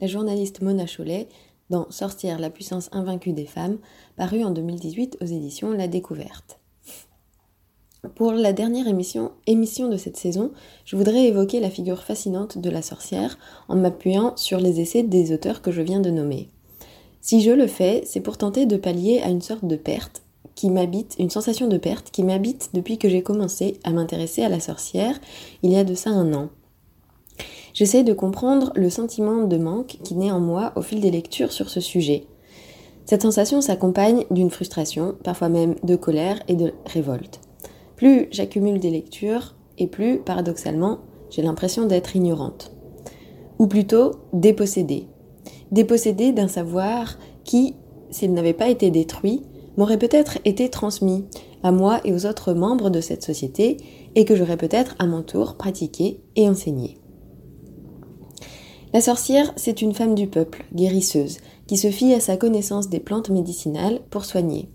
la journaliste Mona Chollet dans Sorcières, la puissance invaincue des femmes, paru en 2018 aux éditions La Découverte. Pour la dernière émission, émission de cette saison, je voudrais évoquer la figure fascinante de la sorcière en m'appuyant sur les essais des auteurs que je viens de nommer. Si je le fais, c'est pour tenter de pallier à une sorte de perte qui m'habite, une sensation de perte qui m'habite depuis que j'ai commencé à m'intéresser à la sorcière il y a de ça un an. J'essaie de comprendre le sentiment de manque qui naît en moi au fil des lectures sur ce sujet. Cette sensation s'accompagne d'une frustration, parfois même de colère et de révolte. Plus j'accumule des lectures, et plus, paradoxalement, j'ai l'impression d'être ignorante. Ou plutôt dépossédée, dépossédé d'un savoir qui, s'il n'avait pas été détruit, m'aurait peut-être été transmis à moi et aux autres membres de cette société et que j'aurais peut-être à mon tour pratiqué et enseigné. La sorcière, c'est une femme du peuple, guérisseuse, qui se fie à sa connaissance des plantes médicinales pour soigner.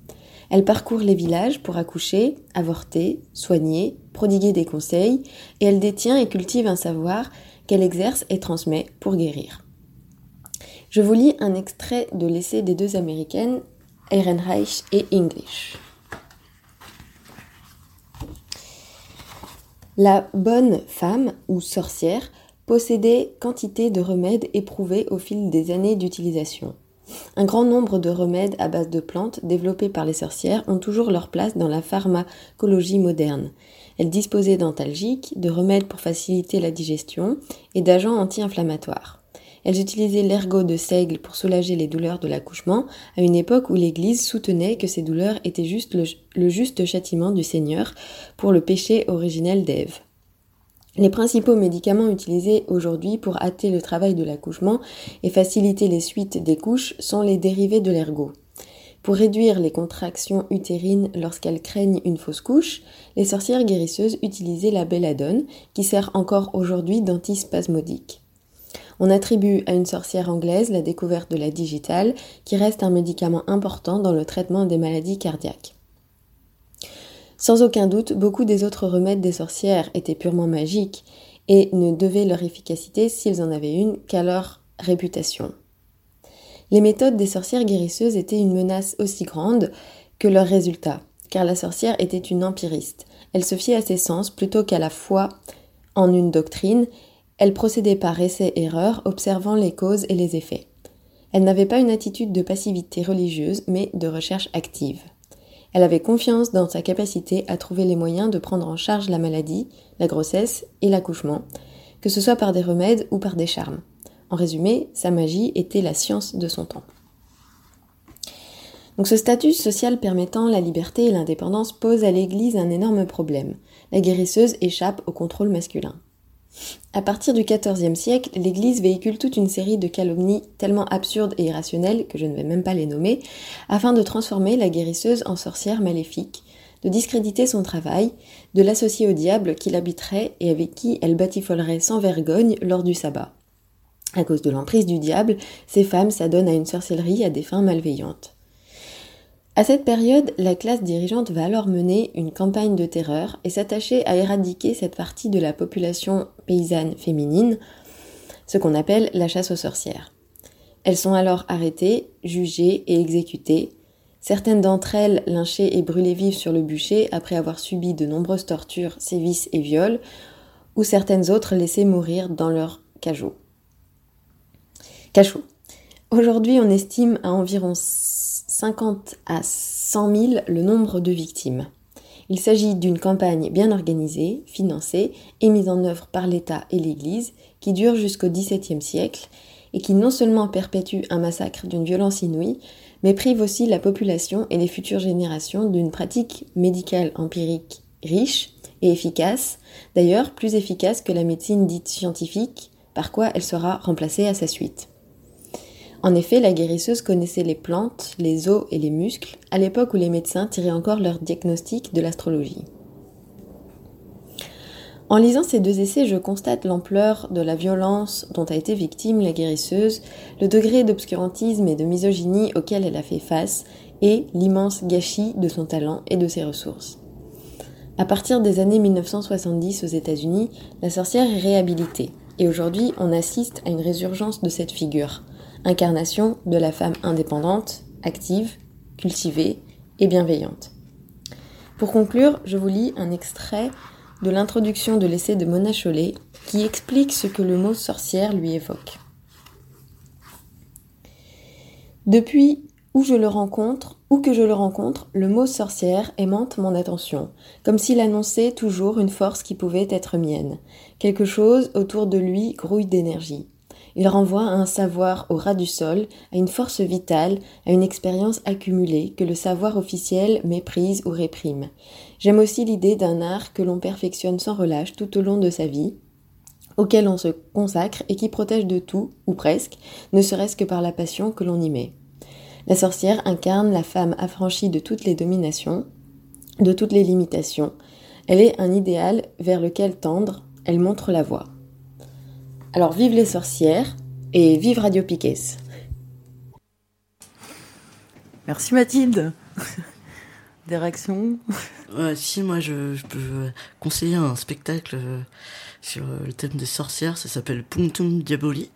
Elle parcourt les villages pour accoucher, avorter, soigner, prodiguer des conseils, et elle détient et cultive un savoir qu'elle exerce et transmet pour guérir. Je vous lis un extrait de l'essai des deux américaines, Ehrenreich et English. La bonne femme ou sorcière possédait quantité de remèdes éprouvés au fil des années d'utilisation. Un grand nombre de remèdes à base de plantes développés par les sorcières ont toujours leur place dans la pharmacologie moderne. Elles disposaient d'antalgiques, de remèdes pour faciliter la digestion et d'agents anti-inflammatoires. Elles utilisaient l'ergot de seigle pour soulager les douleurs de l'accouchement, à une époque où l'Église soutenait que ces douleurs étaient juste le, juste châtiment du Seigneur pour le péché originel d'Ève. Les principaux médicaments utilisés aujourd'hui pour hâter le travail de l'accouchement et faciliter les suites des couches sont les dérivés de l'ergot. Pour réduire les contractions utérines lorsqu'elles craignent une fausse couche, les sorcières guérisseuses utilisaient la belladone, qui sert encore aujourd'hui d'antispasmodique. On attribue à une sorcière anglaise la découverte de la digitale, qui reste un médicament important dans le traitement des maladies cardiaques. Sans aucun doute, beaucoup des autres remèdes des sorcières étaient purement magiques et ne devaient leur efficacité, s'ils en avaient une, qu'à leur réputation. Les méthodes des sorcières guérisseuses étaient une menace aussi grande que leurs résultats, car la sorcière était une empiriste. Elle se fiait à ses sens plutôt qu'à la foi en une doctrine, elle procédait par essai-erreur, observant les causes et les effets. Elle n'avait pas une attitude de passivité religieuse, mais de recherche active. Elle avait confiance dans sa capacité à trouver les moyens de prendre en charge la maladie, la grossesse et l'accouchement, que ce soit par des remèdes ou par des charmes. En résumé, sa magie était la science de son temps. Donc ce statut social permettant la liberté et l'indépendance pose à l'Église un énorme problème. La guérisseuse échappe au contrôle masculin. À partir du XIVe siècle, l'Église véhicule toute une série de calomnies tellement absurdes et irrationnelles que je ne vais même pas les nommer, afin de transformer la guérisseuse en sorcière maléfique, de discréditer son travail, de l'associer au diable qui l'habiterait et avec qui elle batifolerait sans vergogne lors du sabbat. À cause de l'emprise du diable, ces femmes s'adonnent à une sorcellerie à des fins malveillantes. À cette période, la classe dirigeante va alors mener une campagne de terreur et s'attacher à éradiquer cette partie de la population paysanne féminine, ce qu'on appelle la chasse aux sorcières. Elles sont alors arrêtées, jugées et exécutées, certaines d'entre elles lynchées et brûlées vives sur le bûcher après avoir subi de nombreuses tortures, sévices et viols, ou certaines autres laissées mourir dans leur cajot. Cachot. Aujourd'hui, on estime à environ 50 à 100 000 le nombre de victimes. Il s'agit d'une campagne bien organisée, financée et mise en œuvre par l'État et l'Église qui dure jusqu'au XVIIe siècle et qui non seulement perpétue un massacre d'une violence inouïe, mais prive aussi la population et les futures générations d'une pratique médicale empirique riche et efficace, d'ailleurs plus efficace que la médecine dite scientifique, par quoi elle sera remplacée à sa suite. En effet, la guérisseuse connaissait les plantes, les os et les muscles, à l'époque où les médecins tiraient encore leur diagnostic de l'astrologie. En lisant ces deux essais, je constate l'ampleur de la violence dont a été victime la guérisseuse, le degré d'obscurantisme et de misogynie auquel elle a fait face, et l'immense gâchis de son talent et de ses ressources. À partir des années 1970 aux États-Unis, la sorcière est réhabilitée, et aujourd'hui on assiste à une résurgence de cette figure, incarnation de la femme indépendante, active, cultivée et bienveillante. Pour conclure, je vous lis un extrait de l'introduction de l'essai de Mona Chollet qui explique ce que le mot sorcière lui évoque. Depuis où je le rencontre, où que je le rencontre, le mot sorcière aimante mon attention, comme s'il annonçait toujours une force qui pouvait être mienne. Quelque chose autour de lui grouille d'énergie. Il renvoie à un savoir au ras du sol, à une force vitale, à une expérience accumulée que le savoir officiel méprise ou réprime. J'aime aussi l'idée d'un art que l'on perfectionne sans relâche tout au long de sa vie, auquel on se consacre et qui protège de tout, ou presque, ne serait-ce que par la passion que l'on y met. La sorcière incarne la femme affranchie de toutes les dominations, de toutes les limitations. Elle est un idéal vers lequel tendre, elle montre la voie. Alors vive les sorcières et vive Radio Piquet. Merci Mathilde. Des réactions Si, moi je, peux conseiller un spectacle euh, sur euh, le thème des sorcières, ça s'appelle Punctum Diaboli.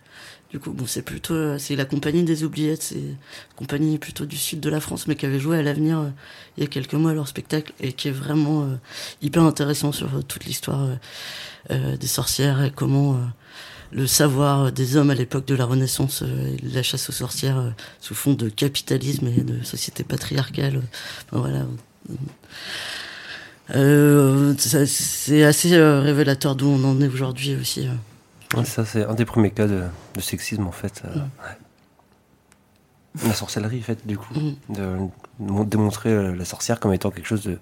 Du coup, bon, c'est plutôt, euh, c'est la compagnie des oubliettes, c'est une compagnie plutôt du sud de la France, mais qui avait joué à l'avenir il y a quelques mois leur spectacle et qui est vraiment hyper intéressant sur toute l'histoire des sorcières et comment le savoir des hommes à l'époque de la Renaissance, euh, la chasse aux sorcières euh, sous fond de capitalisme et de société patriarcale. voilà. Euh, c'est assez révélateur d'où on en est aujourd'hui aussi. ça, c'est un des premiers cas de, sexisme en fait. Mm. La sorcellerie, en fait, du coup, mm. de, démontrer la sorcière comme étant quelque chose de.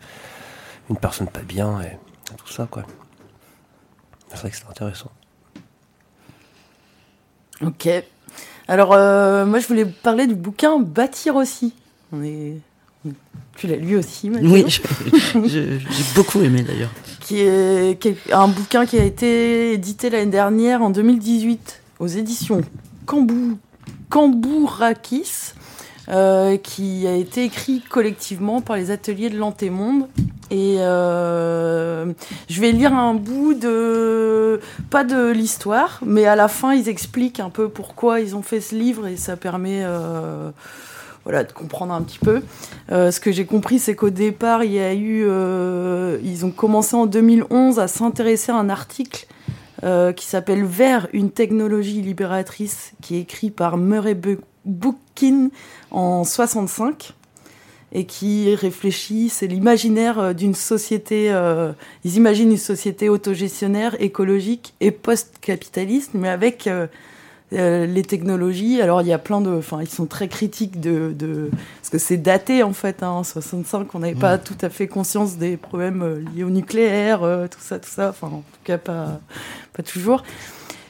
une personne pas bien et tout ça, quoi. C'est vrai que c'est intéressant. Ok. Alors, euh, moi, je voulais parler du bouquin Bâtir aussi On est... Tu l'as lu aussi, Mathieu Oui, j'ai beaucoup aimé d'ailleurs. Qui est, un bouquin qui a été édité l'année dernière en 2018 aux éditions Cambourakis. Euh, qui a été écrit collectivement par les ateliers de l'Antémonde. Et euh, je vais lire un bout de, pas de l'histoire, mais à la fin, ils expliquent un peu pourquoi ils ont fait ce livre et ça permet euh, voilà, de comprendre un petit peu. ce que j'ai compris, c'est qu'au départ, il y a eu, ils ont commencé en 2011 à s'intéresser à un article qui s'appelle Vers une technologie libératrice, qui est écrit par Murray Bookkin en 65 et qui réfléchit, c'est l'imaginaire euh, d'une société, euh, ils imaginent une société autogestionnaire, écologique et post-capitaliste, mais avec euh, les technologies. Alors il y a plein de, enfin ils sont très critiques de, de parce que c'est daté en fait, hein, en 65, on n'avait pas tout à fait conscience des problèmes liés au nucléaire, tout ça, tout ça, enfin en tout cas pas, pas toujours.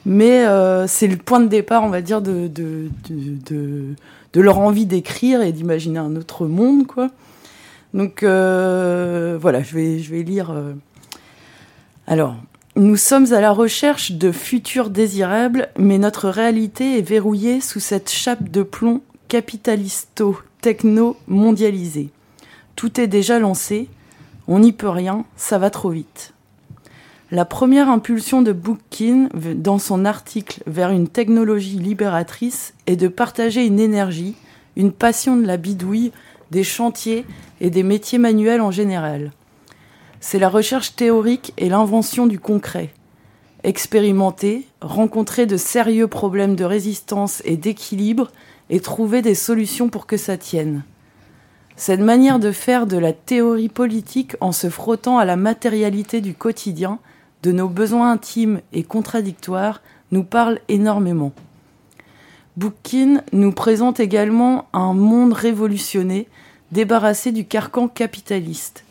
Mais c'est le point de départ, on va dire, de, de, de de leur envie d'écrire et d'imaginer un autre monde, quoi. Donc euh, voilà, je vais, je vais lire. Euh. Alors, nous sommes à la recherche de futurs désirables, mais notre réalité est verrouillée sous cette chape de plomb capitalisto-techno-mondialisée. Tout est déjà lancé, on n'y peut rien, ça va trop vite. La première impulsion de Bookkin dans son article vers une technologie libératrice est de partager une énergie, une passion de la bidouille, des chantiers et des métiers manuels en général. C'est la recherche théorique et l'invention du concret. Expérimenter, rencontrer de sérieux problèmes de résistance et d'équilibre et trouver des solutions pour que ça tienne. Cette manière de faire de la théorie politique en se frottant à la matérialité du quotidien de nos besoins intimes et contradictoires nous parle énormément. Boukine nous présente également un monde révolutionné, débarrassé du carcan capitaliste.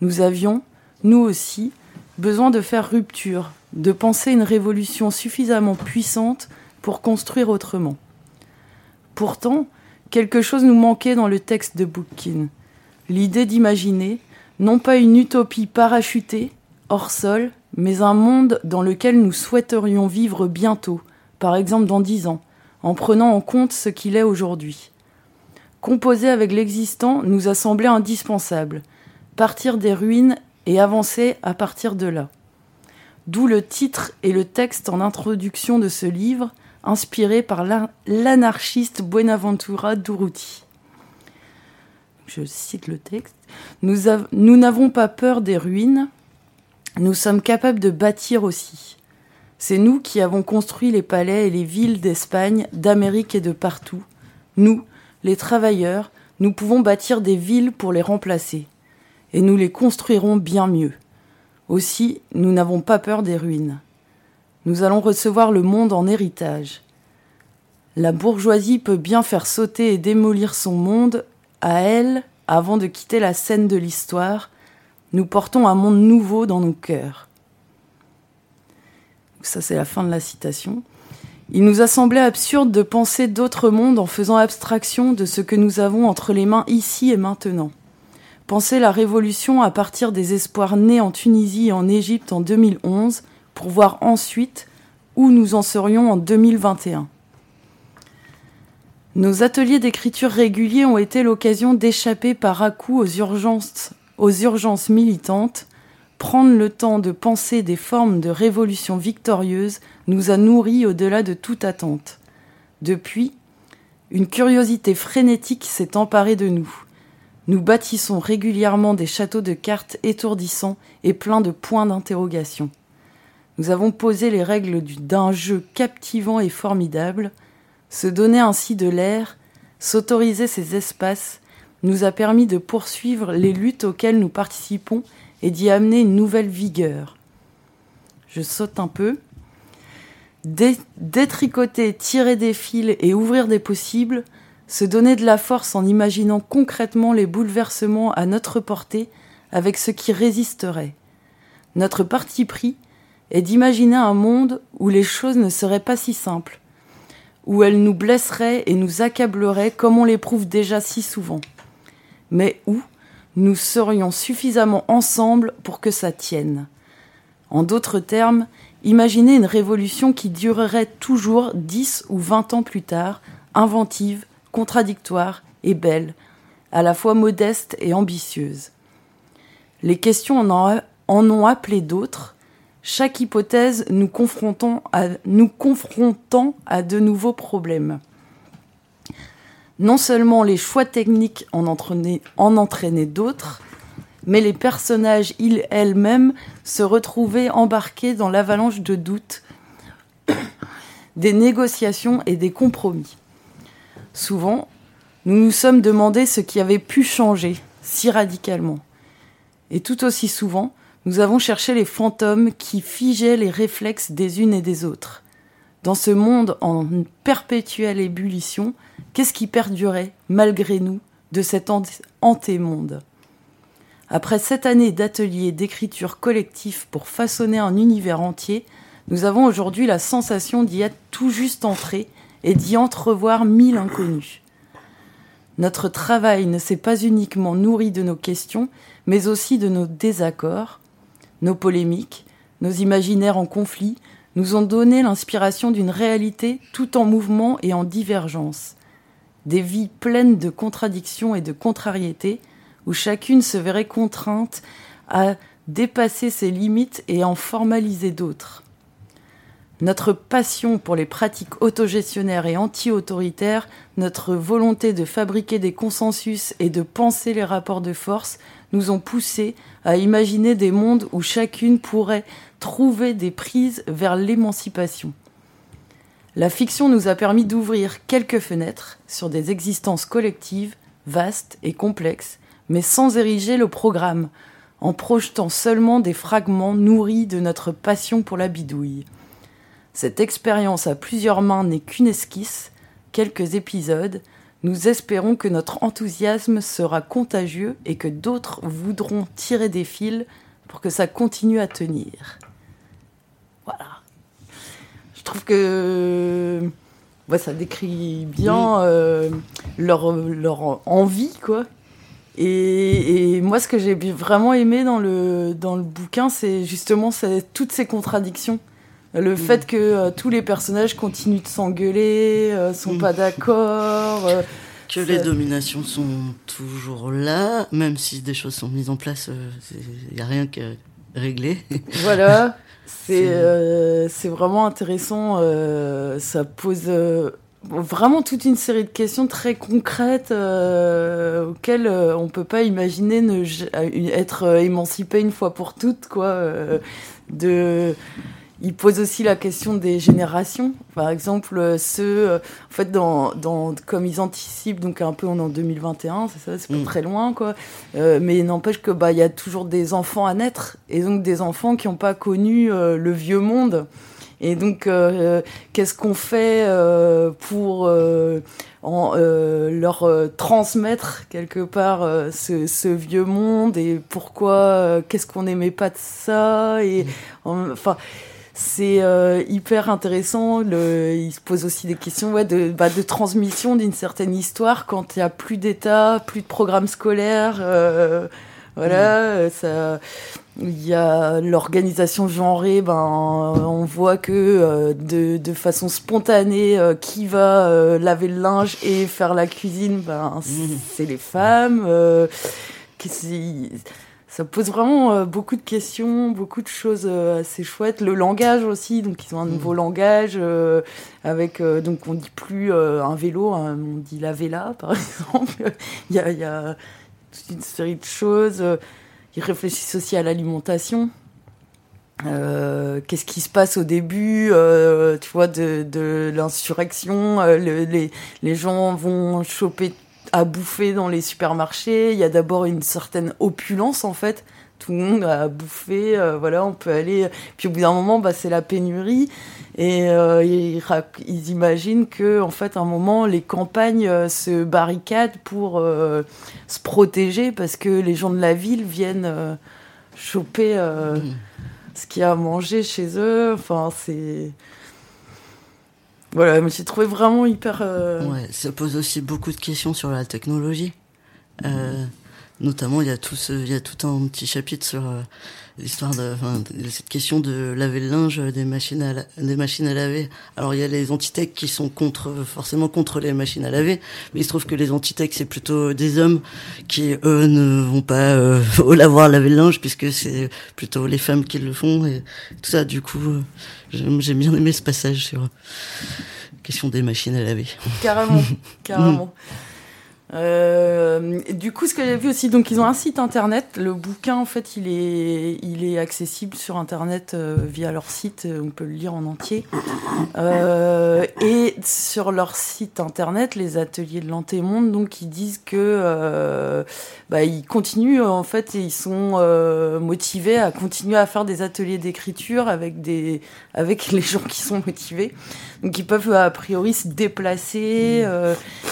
Nous avions, nous aussi, besoin de faire rupture, de penser une révolution suffisamment puissante pour construire autrement. Pourtant, quelque chose nous manquait dans le texte de Boukine. L'idée d'imaginer, non pas une utopie parachutée, hors sol, mais un monde dans lequel nous souhaiterions vivre bientôt, par exemple dans dix ans, en prenant en compte ce qu'il est aujourd'hui. Composer avec l'existant nous a semblé indispensable, partir des ruines et avancer à partir de là. D'où le titre et le texte en introduction de ce livre, inspiré par l'anarchiste Buenaventura Durruti. Je cite le texte. Nous n'avons pas peur des ruines, nous sommes capables de bâtir aussi. C'est nous qui avons construit les palais et les villes d'Espagne, d'Amérique et de partout. Nous, les travailleurs, nous pouvons bâtir des villes pour les remplacer. Et nous les construirons bien mieux. Aussi, nous n'avons pas peur des ruines. Nous allons recevoir le monde en héritage. La bourgeoisie peut bien faire sauter et démolir son monde à elle avant de quitter la scène de l'histoire, nous portons un monde nouveau dans nos cœurs. Ça, c'est la fin de la citation. Il nous a semblé absurde de penser d'autres mondes en faisant abstraction de ce que nous avons entre les mains ici et maintenant. Penser la révolution à partir des espoirs nés en Tunisie et en Égypte en 2011 pour voir ensuite où nous en serions en 2021. Nos ateliers d'écriture réguliers ont été l'occasion d'échapper par à-coup aux urgences aux urgences militantes, prendre le temps de penser des formes de révolution victorieuse nous a nourris au-delà de toute attente. Depuis, une curiosité frénétique s'est emparée de nous. Nous bâtissons régulièrement des châteaux de cartes étourdissants et pleins de points d'interrogation. Nous avons posé les règles d'un jeu captivant et formidable, se donner ainsi de l'air, s'autoriser ces espaces, nous a permis de poursuivre les luttes auxquelles nous participons et d'y amener une nouvelle vigueur. Je saute un peu. Détricoter, tirer des fils et ouvrir des possibles, se donner de la force en imaginant concrètement les bouleversements à notre portée avec ce qui résisterait. Notre parti pris est d'imaginer un monde où les choses ne seraient pas si simples, où elles nous blesseraient et nous accableraient comme on l'éprouve déjà si souvent mais où nous serions suffisamment ensemble pour que ça tienne. En d'autres termes, imaginez une révolution qui durerait toujours dix ou vingt ans plus tard, inventive, contradictoire et belle, à la fois modeste et ambitieuse. Les questions en, ont appelé d'autres, chaque hypothèse nous confrontant à, nous confrontant à de nouveaux problèmes. Non seulement les choix techniques en entraînaient, en entraînaient d'autres, mais les personnages, ils elles-mêmes, se retrouvaient embarqués dans l'avalanche de doutes, des négociations et des compromis. Souvent, nous nous sommes demandé ce qui avait pu changer si radicalement. Et tout aussi souvent, nous avons cherché les fantômes qui figeaient les réflexes des unes et des autres. Dans ce monde en perpétuelle ébullition, qu'est-ce qui perdurait, malgré nous, de cet antémonde? Après sept années d'ateliers d'écriture collectif pour façonner un univers entier, nous avons aujourd'hui la sensation d'y être tout juste entrés et d'y entrevoir mille inconnus. Notre travail ne s'est pas uniquement nourri de nos questions, mais aussi de nos désaccords, nos polémiques, nos imaginaires en conflit, nous ont donné l'inspiration d'une réalité tout en mouvement et en divergence. Des vies pleines de contradictions et de contrariétés, où chacune se verrait contrainte à dépasser ses limites et en formaliser d'autres. Notre passion pour les pratiques autogestionnaires et anti-autoritaires, notre volonté de fabriquer des consensus et de penser les rapports de force nous ont poussés à imaginer des mondes où chacune pourrait trouver des prises vers l'émancipation. La fiction nous a permis d'ouvrir quelques fenêtres sur des existences collectives, vastes et complexes, mais sans ériger le programme, en projetant seulement des fragments nourris de notre passion pour la bidouille. Cette expérience à plusieurs mains n'est qu'une esquisse, quelques épisodes. Nous espérons que notre enthousiasme sera contagieux et que d'autres voudront tirer des fils pour que ça continue à tenir. Voilà. Je trouve que ça décrit bien euh, leur, leur envie, quoi. Et, et, moi, ce que j'ai vraiment aimé dans le, dans le bouquin, c'est justement toutes ces contradictions. Le fait que euh, tous les personnages continuent de s'engueuler, euh, sont pas d'accord. Euh, que les dominations sont toujours là, même si des choses sont mises en place, il n'y a rien qu'à régler. Voilà, c'est c'est vraiment intéressant. ça pose vraiment toute une série de questions très concrètes auxquelles on peut pas imaginer ne, être émancipé une fois pour toutes, quoi. de il pose aussi la question des générations. Par exemple, euh, ceux, euh, en fait, dans, dans, comme ils anticipent, donc un peu on est en 2021, c'est ça, c'est pas mm. très loin, quoi. Euh, mais il n'empêche que bah il y a toujours des enfants à naître et donc des enfants qui n'ont pas connu le vieux monde. Et donc, qu'est-ce qu'on fait pour en, leur transmettre quelque part ce, ce, vieux monde et pourquoi Qu'est-ce qu'on n'aimait pas de ça Et mm. enfin. C'est euh, hyper intéressant. Le, il se pose aussi des questions ouais, de, bah, de transmission d'une certaine histoire quand il n'y a plus d'État, plus de programme scolaire. Euh, voilà, mm. ça. Il y a l'organisation genrée, ben, on voit que euh, de, de, façon spontanée, euh, qui va euh, laver le linge et faire la cuisine, ben, mm. c'est les femmes. Qui, ça pose vraiment euh, beaucoup de questions, beaucoup de choses euh, assez chouettes. Le langage aussi, donc ils ont un nouveau mm. langage euh, avec donc on dit plus un vélo, hein, on dit la véla par exemple. il, y a, il y a toute une série de choses. Ils réfléchissent aussi à l'alimentation. qu'est-ce qui se passe au début, tu vois, de, de l'insurrection. les, les gens vont choper à bouffer dans les supermarchés. Il y a d'abord une certaine opulence en fait. Tout le monde a bouffé, euh, voilà, on peut aller. Puis au bout d'un moment, bah, c'est la pénurie. Et euh, ils, ils, imaginent que, en fait, à un moment, les campagnes euh, se barricadent pour se protéger parce que les gens de la ville viennent choper mmh. ce qu'il y a à manger chez eux. Enfin, c'est voilà, mais j'ai trouvé vraiment hyper. Euh, ouais, ça pose aussi beaucoup de questions sur la technologie. Euh, Notamment, il y a tout, ce, il y a tout un petit chapitre sur euh, l'histoire de, enfin, de cette question de laver le linge des machines à, la- des machines à laver. Alors, il y a les antithèques qui sont contre, forcément contre les machines à laver, mais il se trouve que les antithèques, c'est plutôt des hommes qui, eux, ne vont pas euh, au lavoir laver le linge, puisque c'est plutôt les femmes qui le font, et tout ça. Du coup, euh, j'ai bien aimé ce passage sur la question des machines à laver. Carrément, carrément. Euh, du coup, ce que j'ai vu aussi, donc ils ont un site internet. Le bouquin, en fait, il est, accessible sur internet euh, via leur site. On peut le lire en entier. Euh, et sur leur site internet, les ateliers de l'antémonde, donc ils disent que bah, ils continuent en fait et ils sont motivés à continuer à faire des ateliers d'écriture avec des avec les gens qui sont motivés. Donc ils peuvent a priori se déplacer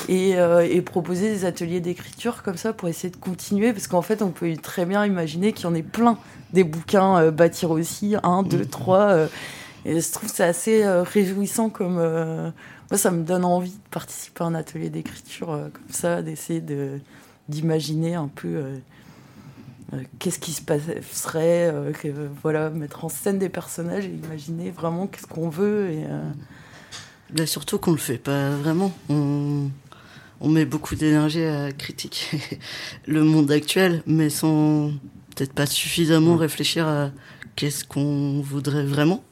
et, et proposer des ateliers d'écriture comme ça pour essayer de continuer parce qu'en fait on peut très bien imaginer qu'il y en ait plein des bouquins euh, bâtir aussi un deux trois euh, et je trouve que c'est assez euh, réjouissant comme moi ça me donne envie de participer à un atelier d'écriture comme ça d'essayer de d'imaginer un peu qu'est-ce qui se passerait que, voilà mettre en scène des personnages et imaginer vraiment qu'est-ce qu'on veut et Là, surtout qu'on le fait pas vraiment. On, on met beaucoup d'énergie à critiquer le monde actuel, mais sans peut-être pas suffisamment réfléchir à qu'est-ce qu'on voudrait vraiment.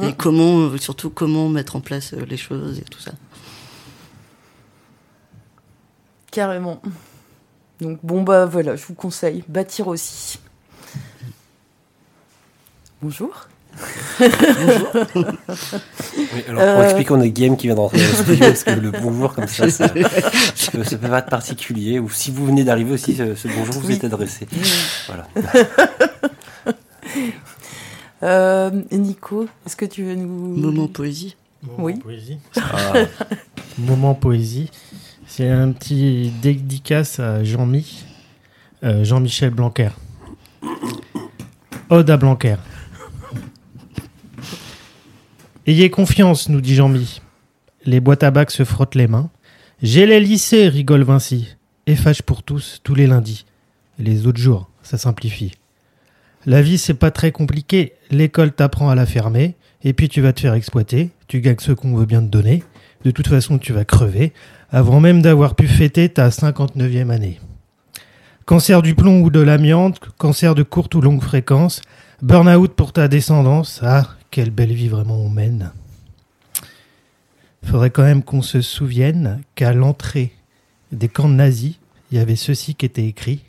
Et Mm. comment, euh, surtout comment mettre en place euh, les choses et tout ça. Carrément. Donc bon bah voilà, je vous conseille. Bâtir aussi. Bonjour. Oui, alors pour Euh. expliquer, on a Guillaume qui vient d'entrer dans le studio parce que le bonjour comme ça, ça, ça peut, ça peut être particulier. Ou si vous venez d'arriver aussi, ce, ce bonjour vous est adressé. Voilà. Euh, Nico, est-ce que tu veux nous... Moment poésie. Moment Oui. poésie. Ah, Moment poésie. C'est un petit dédicace à Jean-Mi, euh, Jean-Michel Blanquer. Ode à Blanquer. Ayez confiance, nous dit Jean-Mi. Les boîtes à bac se frottent les mains. J'ai les lycées, rigole Vinci. Et fâche pour tous, tous les lundis. Les autres jours, ça simplifie. La vie, c'est pas très compliqué. L'école t'apprend à la fermer. Et puis tu vas te faire exploiter. Tu gagnes ce qu'on veut bien te donner. De toute façon, tu vas crever. Avant même d'avoir pu fêter ta 59e année. Cancer du plomb ou de l'amiante, cancer de courte ou longue fréquence, burn-out pour ta descendance. Ah, quelle belle vie vraiment on mène. Faudrait quand même qu'on se souvienne qu'à l'entrée des camps nazis, il y avait ceci qui était écrit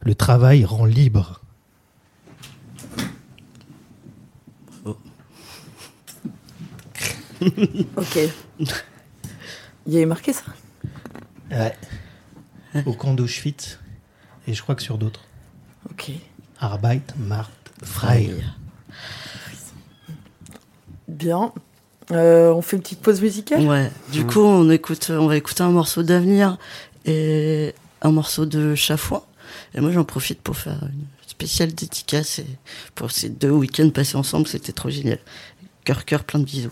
Le travail rend libre. Ok. Il y avait marqué ça? Ouais. Au camp d'Auschwitz. Et je crois que sur d'autres. Ok. Arbeit macht frei. Bien. Euh, on fait une petite pause musicale? Ouais. Du coup, on écoute, on va écouter un morceau d'avenir et un morceau de Chafouin. Et moi, j'en profite pour faire une spéciale dédicace et pour ces deux week-ends passés ensemble, c'était trop génial. Cœur, cœur, plein de bisous.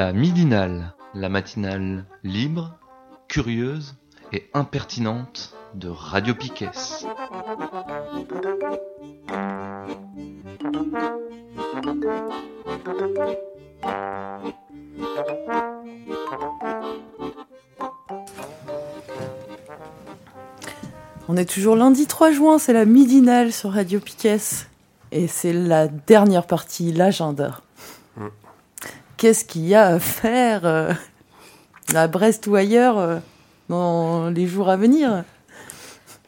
La midinale, la matinale libre, curieuse et impertinente de Radio Piquet. On est toujours lundi 3 juin, c'est la midinale sur Radio Piquet. Et c'est la dernière partie, l'agenda. Qu'est-ce qu'il y a à faire euh, à Brest ou ailleurs euh, dans les jours à venir?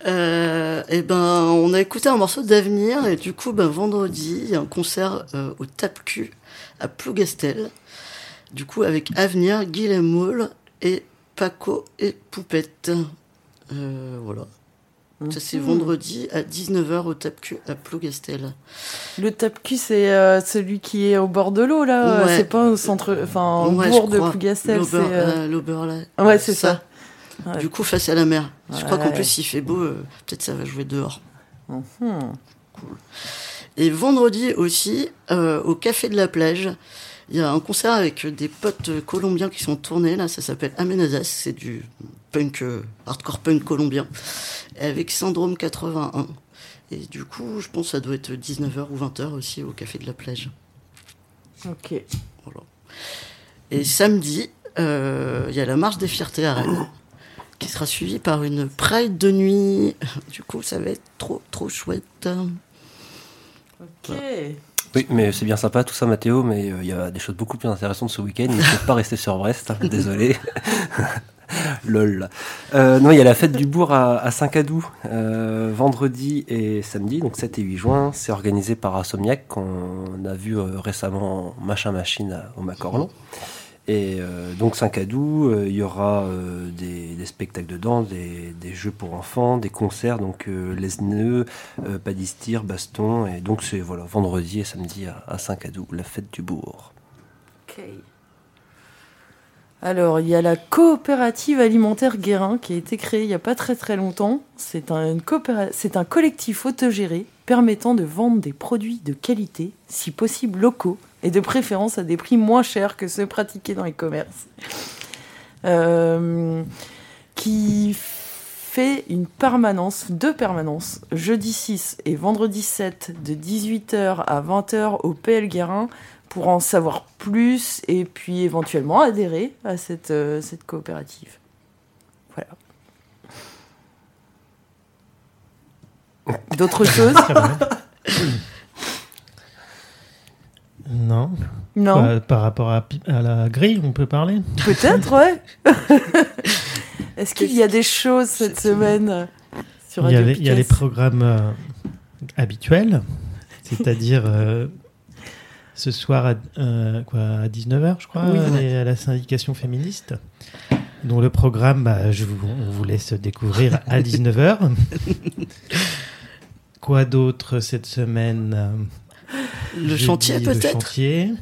Euh, et ben, on a écouté un morceau d'Avenir et du coup, ben, vendredi, il y a un concert au Tape-Cul à Plougastel. Du coup, avec Avenir, Guillaume Moule et Paco et Poupette. Voilà. Ça, c'est Mhm. vendredi à 19h au Tape-Cul à Plougastel. Le tape-cul, c'est euh, celui qui est au bord de l'eau, là. euh, Ouais. C'est pas au centre, enfin, au Ouais, bourg de. Plougastel. c'est, L'Auber- euh, euh. Ouais, c'est ça. Ouais. Du coup, face à la mer. Je crois qu'en plus, il fait beau. euh, Peut-être ça va jouer dehors. Mhm. Cool. Et vendredi aussi, euh, au Café de la Plage, il y a un concert avec des potes colombiens qui sont tournés. Là, ça s'appelle Amenazas. C'est du punk, euh, hardcore punk colombien. Avec Syndrome 81. Et du coup, je pense que ça doit être 19h ou 20h aussi au Café de la Plage. Ok. Voilà. Et samedi, euh, il y a la marche des fiertés à Rennes, qui sera suivie par une Pride de nuit. Du coup, ça va être trop, trop chouette. Ok. Oui, mais c'est bien sympa tout ça, Mathéo, mais euh, il y a des choses beaucoup plus intéressantes ce week-end. Il ne faut pas rester sur Brest, hein, désolé. Lol. Euh, non, il y a la fête du bourg à, Saint-Cadou, euh, vendredi et samedi, donc 7 et 8 juin. C'est organisé par Assomniac, qu'on a vu euh, récemment Machin Machine à- au Macorlan. Et donc Saint-Cadou, il y aura des, spectacles dedans, des, des jeux pour enfants, des concerts, donc les nœuds, padistir, baston, et donc c'est voilà vendredi et samedi à, Saint-Cadou, la fête du bourg. Alors, il y a la coopérative alimentaire Guérin qui a été créée il n'y a pas très très longtemps. C'est un, collectif autogéré permettant de vendre des produits de qualité, si possible locaux, et de préférence à des prix moins chers que ceux pratiqués dans les commerces. Euh, qui fait une permanence, deux permanences, jeudi 6 et vendredi 7 de 18h à 20h au PL Guérin pour en savoir plus et puis éventuellement adhérer à cette, euh, cette coopérative. Voilà. D'autres choses? Non. Non Par, par rapport à, la grille, on peut parler? Peut-être, ouais. Est-ce qu'il y a des choses cette semaine euh, sur il y, a les, il y a les Piquet programmes euh, habituels, c'est-à-dire euh, ce soir à, euh, quoi, à 19h, je crois, Oui. à la syndication féministe, dont le programme, bah, je vous, on vous laisse découvrir à 19h. Quoi d'autre cette semaine? Le chantier, peut-être?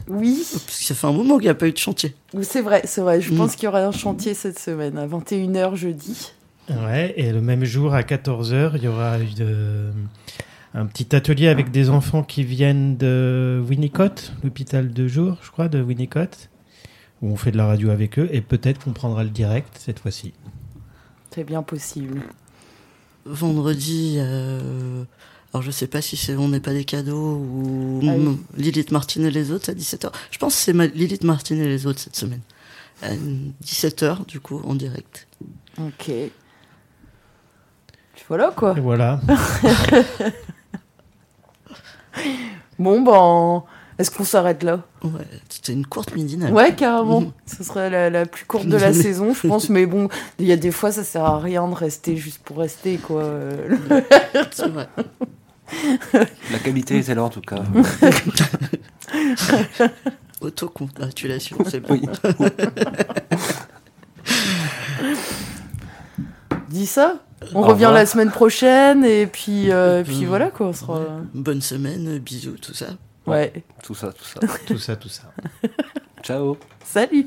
Oui, Parce que ça fait un moment qu'il n'y a pas eu de chantier. c'est vrai, c'est vrai. Je Mm. pense qu'il y aura un chantier cette semaine à 21h jeudi. Ouais, et le même jour à 14h, il y aura une, euh, un petit atelier avec des enfants qui viennent de Winnicott, l'hôpital de jour, je crois, de Winnicott, où on fait de la radio avec eux, et peut-être qu'on prendra le direct cette fois-ci. C'est bien possible. Vendredi, euh, alors je sais pas si c'est On n'est pas des cadeaux ou Ah oui. non, Lilith Martin et les autres à 17h. Je pense que c'est ma- Lilith Martin et les autres cette semaine. À 17h, du coup, en direct. Ok. Voilà quoi. Et voilà. Bon, ben, est-ce qu'on s'arrête là? Ouais, c'était une courte midinale. Ouais, carrément. Mhm. Ce serait la, la plus courte de la saison, je pense. Mais bon, il y a des fois, ça sert à rien de rester juste pour rester, quoi. C'est vrai. La qualité était là en tout cas. Autocongratulation, c'est bon. Oui. Dis ça? On Au revient revoir. la semaine prochaine, et puis, euh, puis Mhm. voilà, quoi. On sera... Bonne semaine, bisous, tout ça. Ouais. Tout ça, tout ça. tout ça, tout ça. Ciao. Salut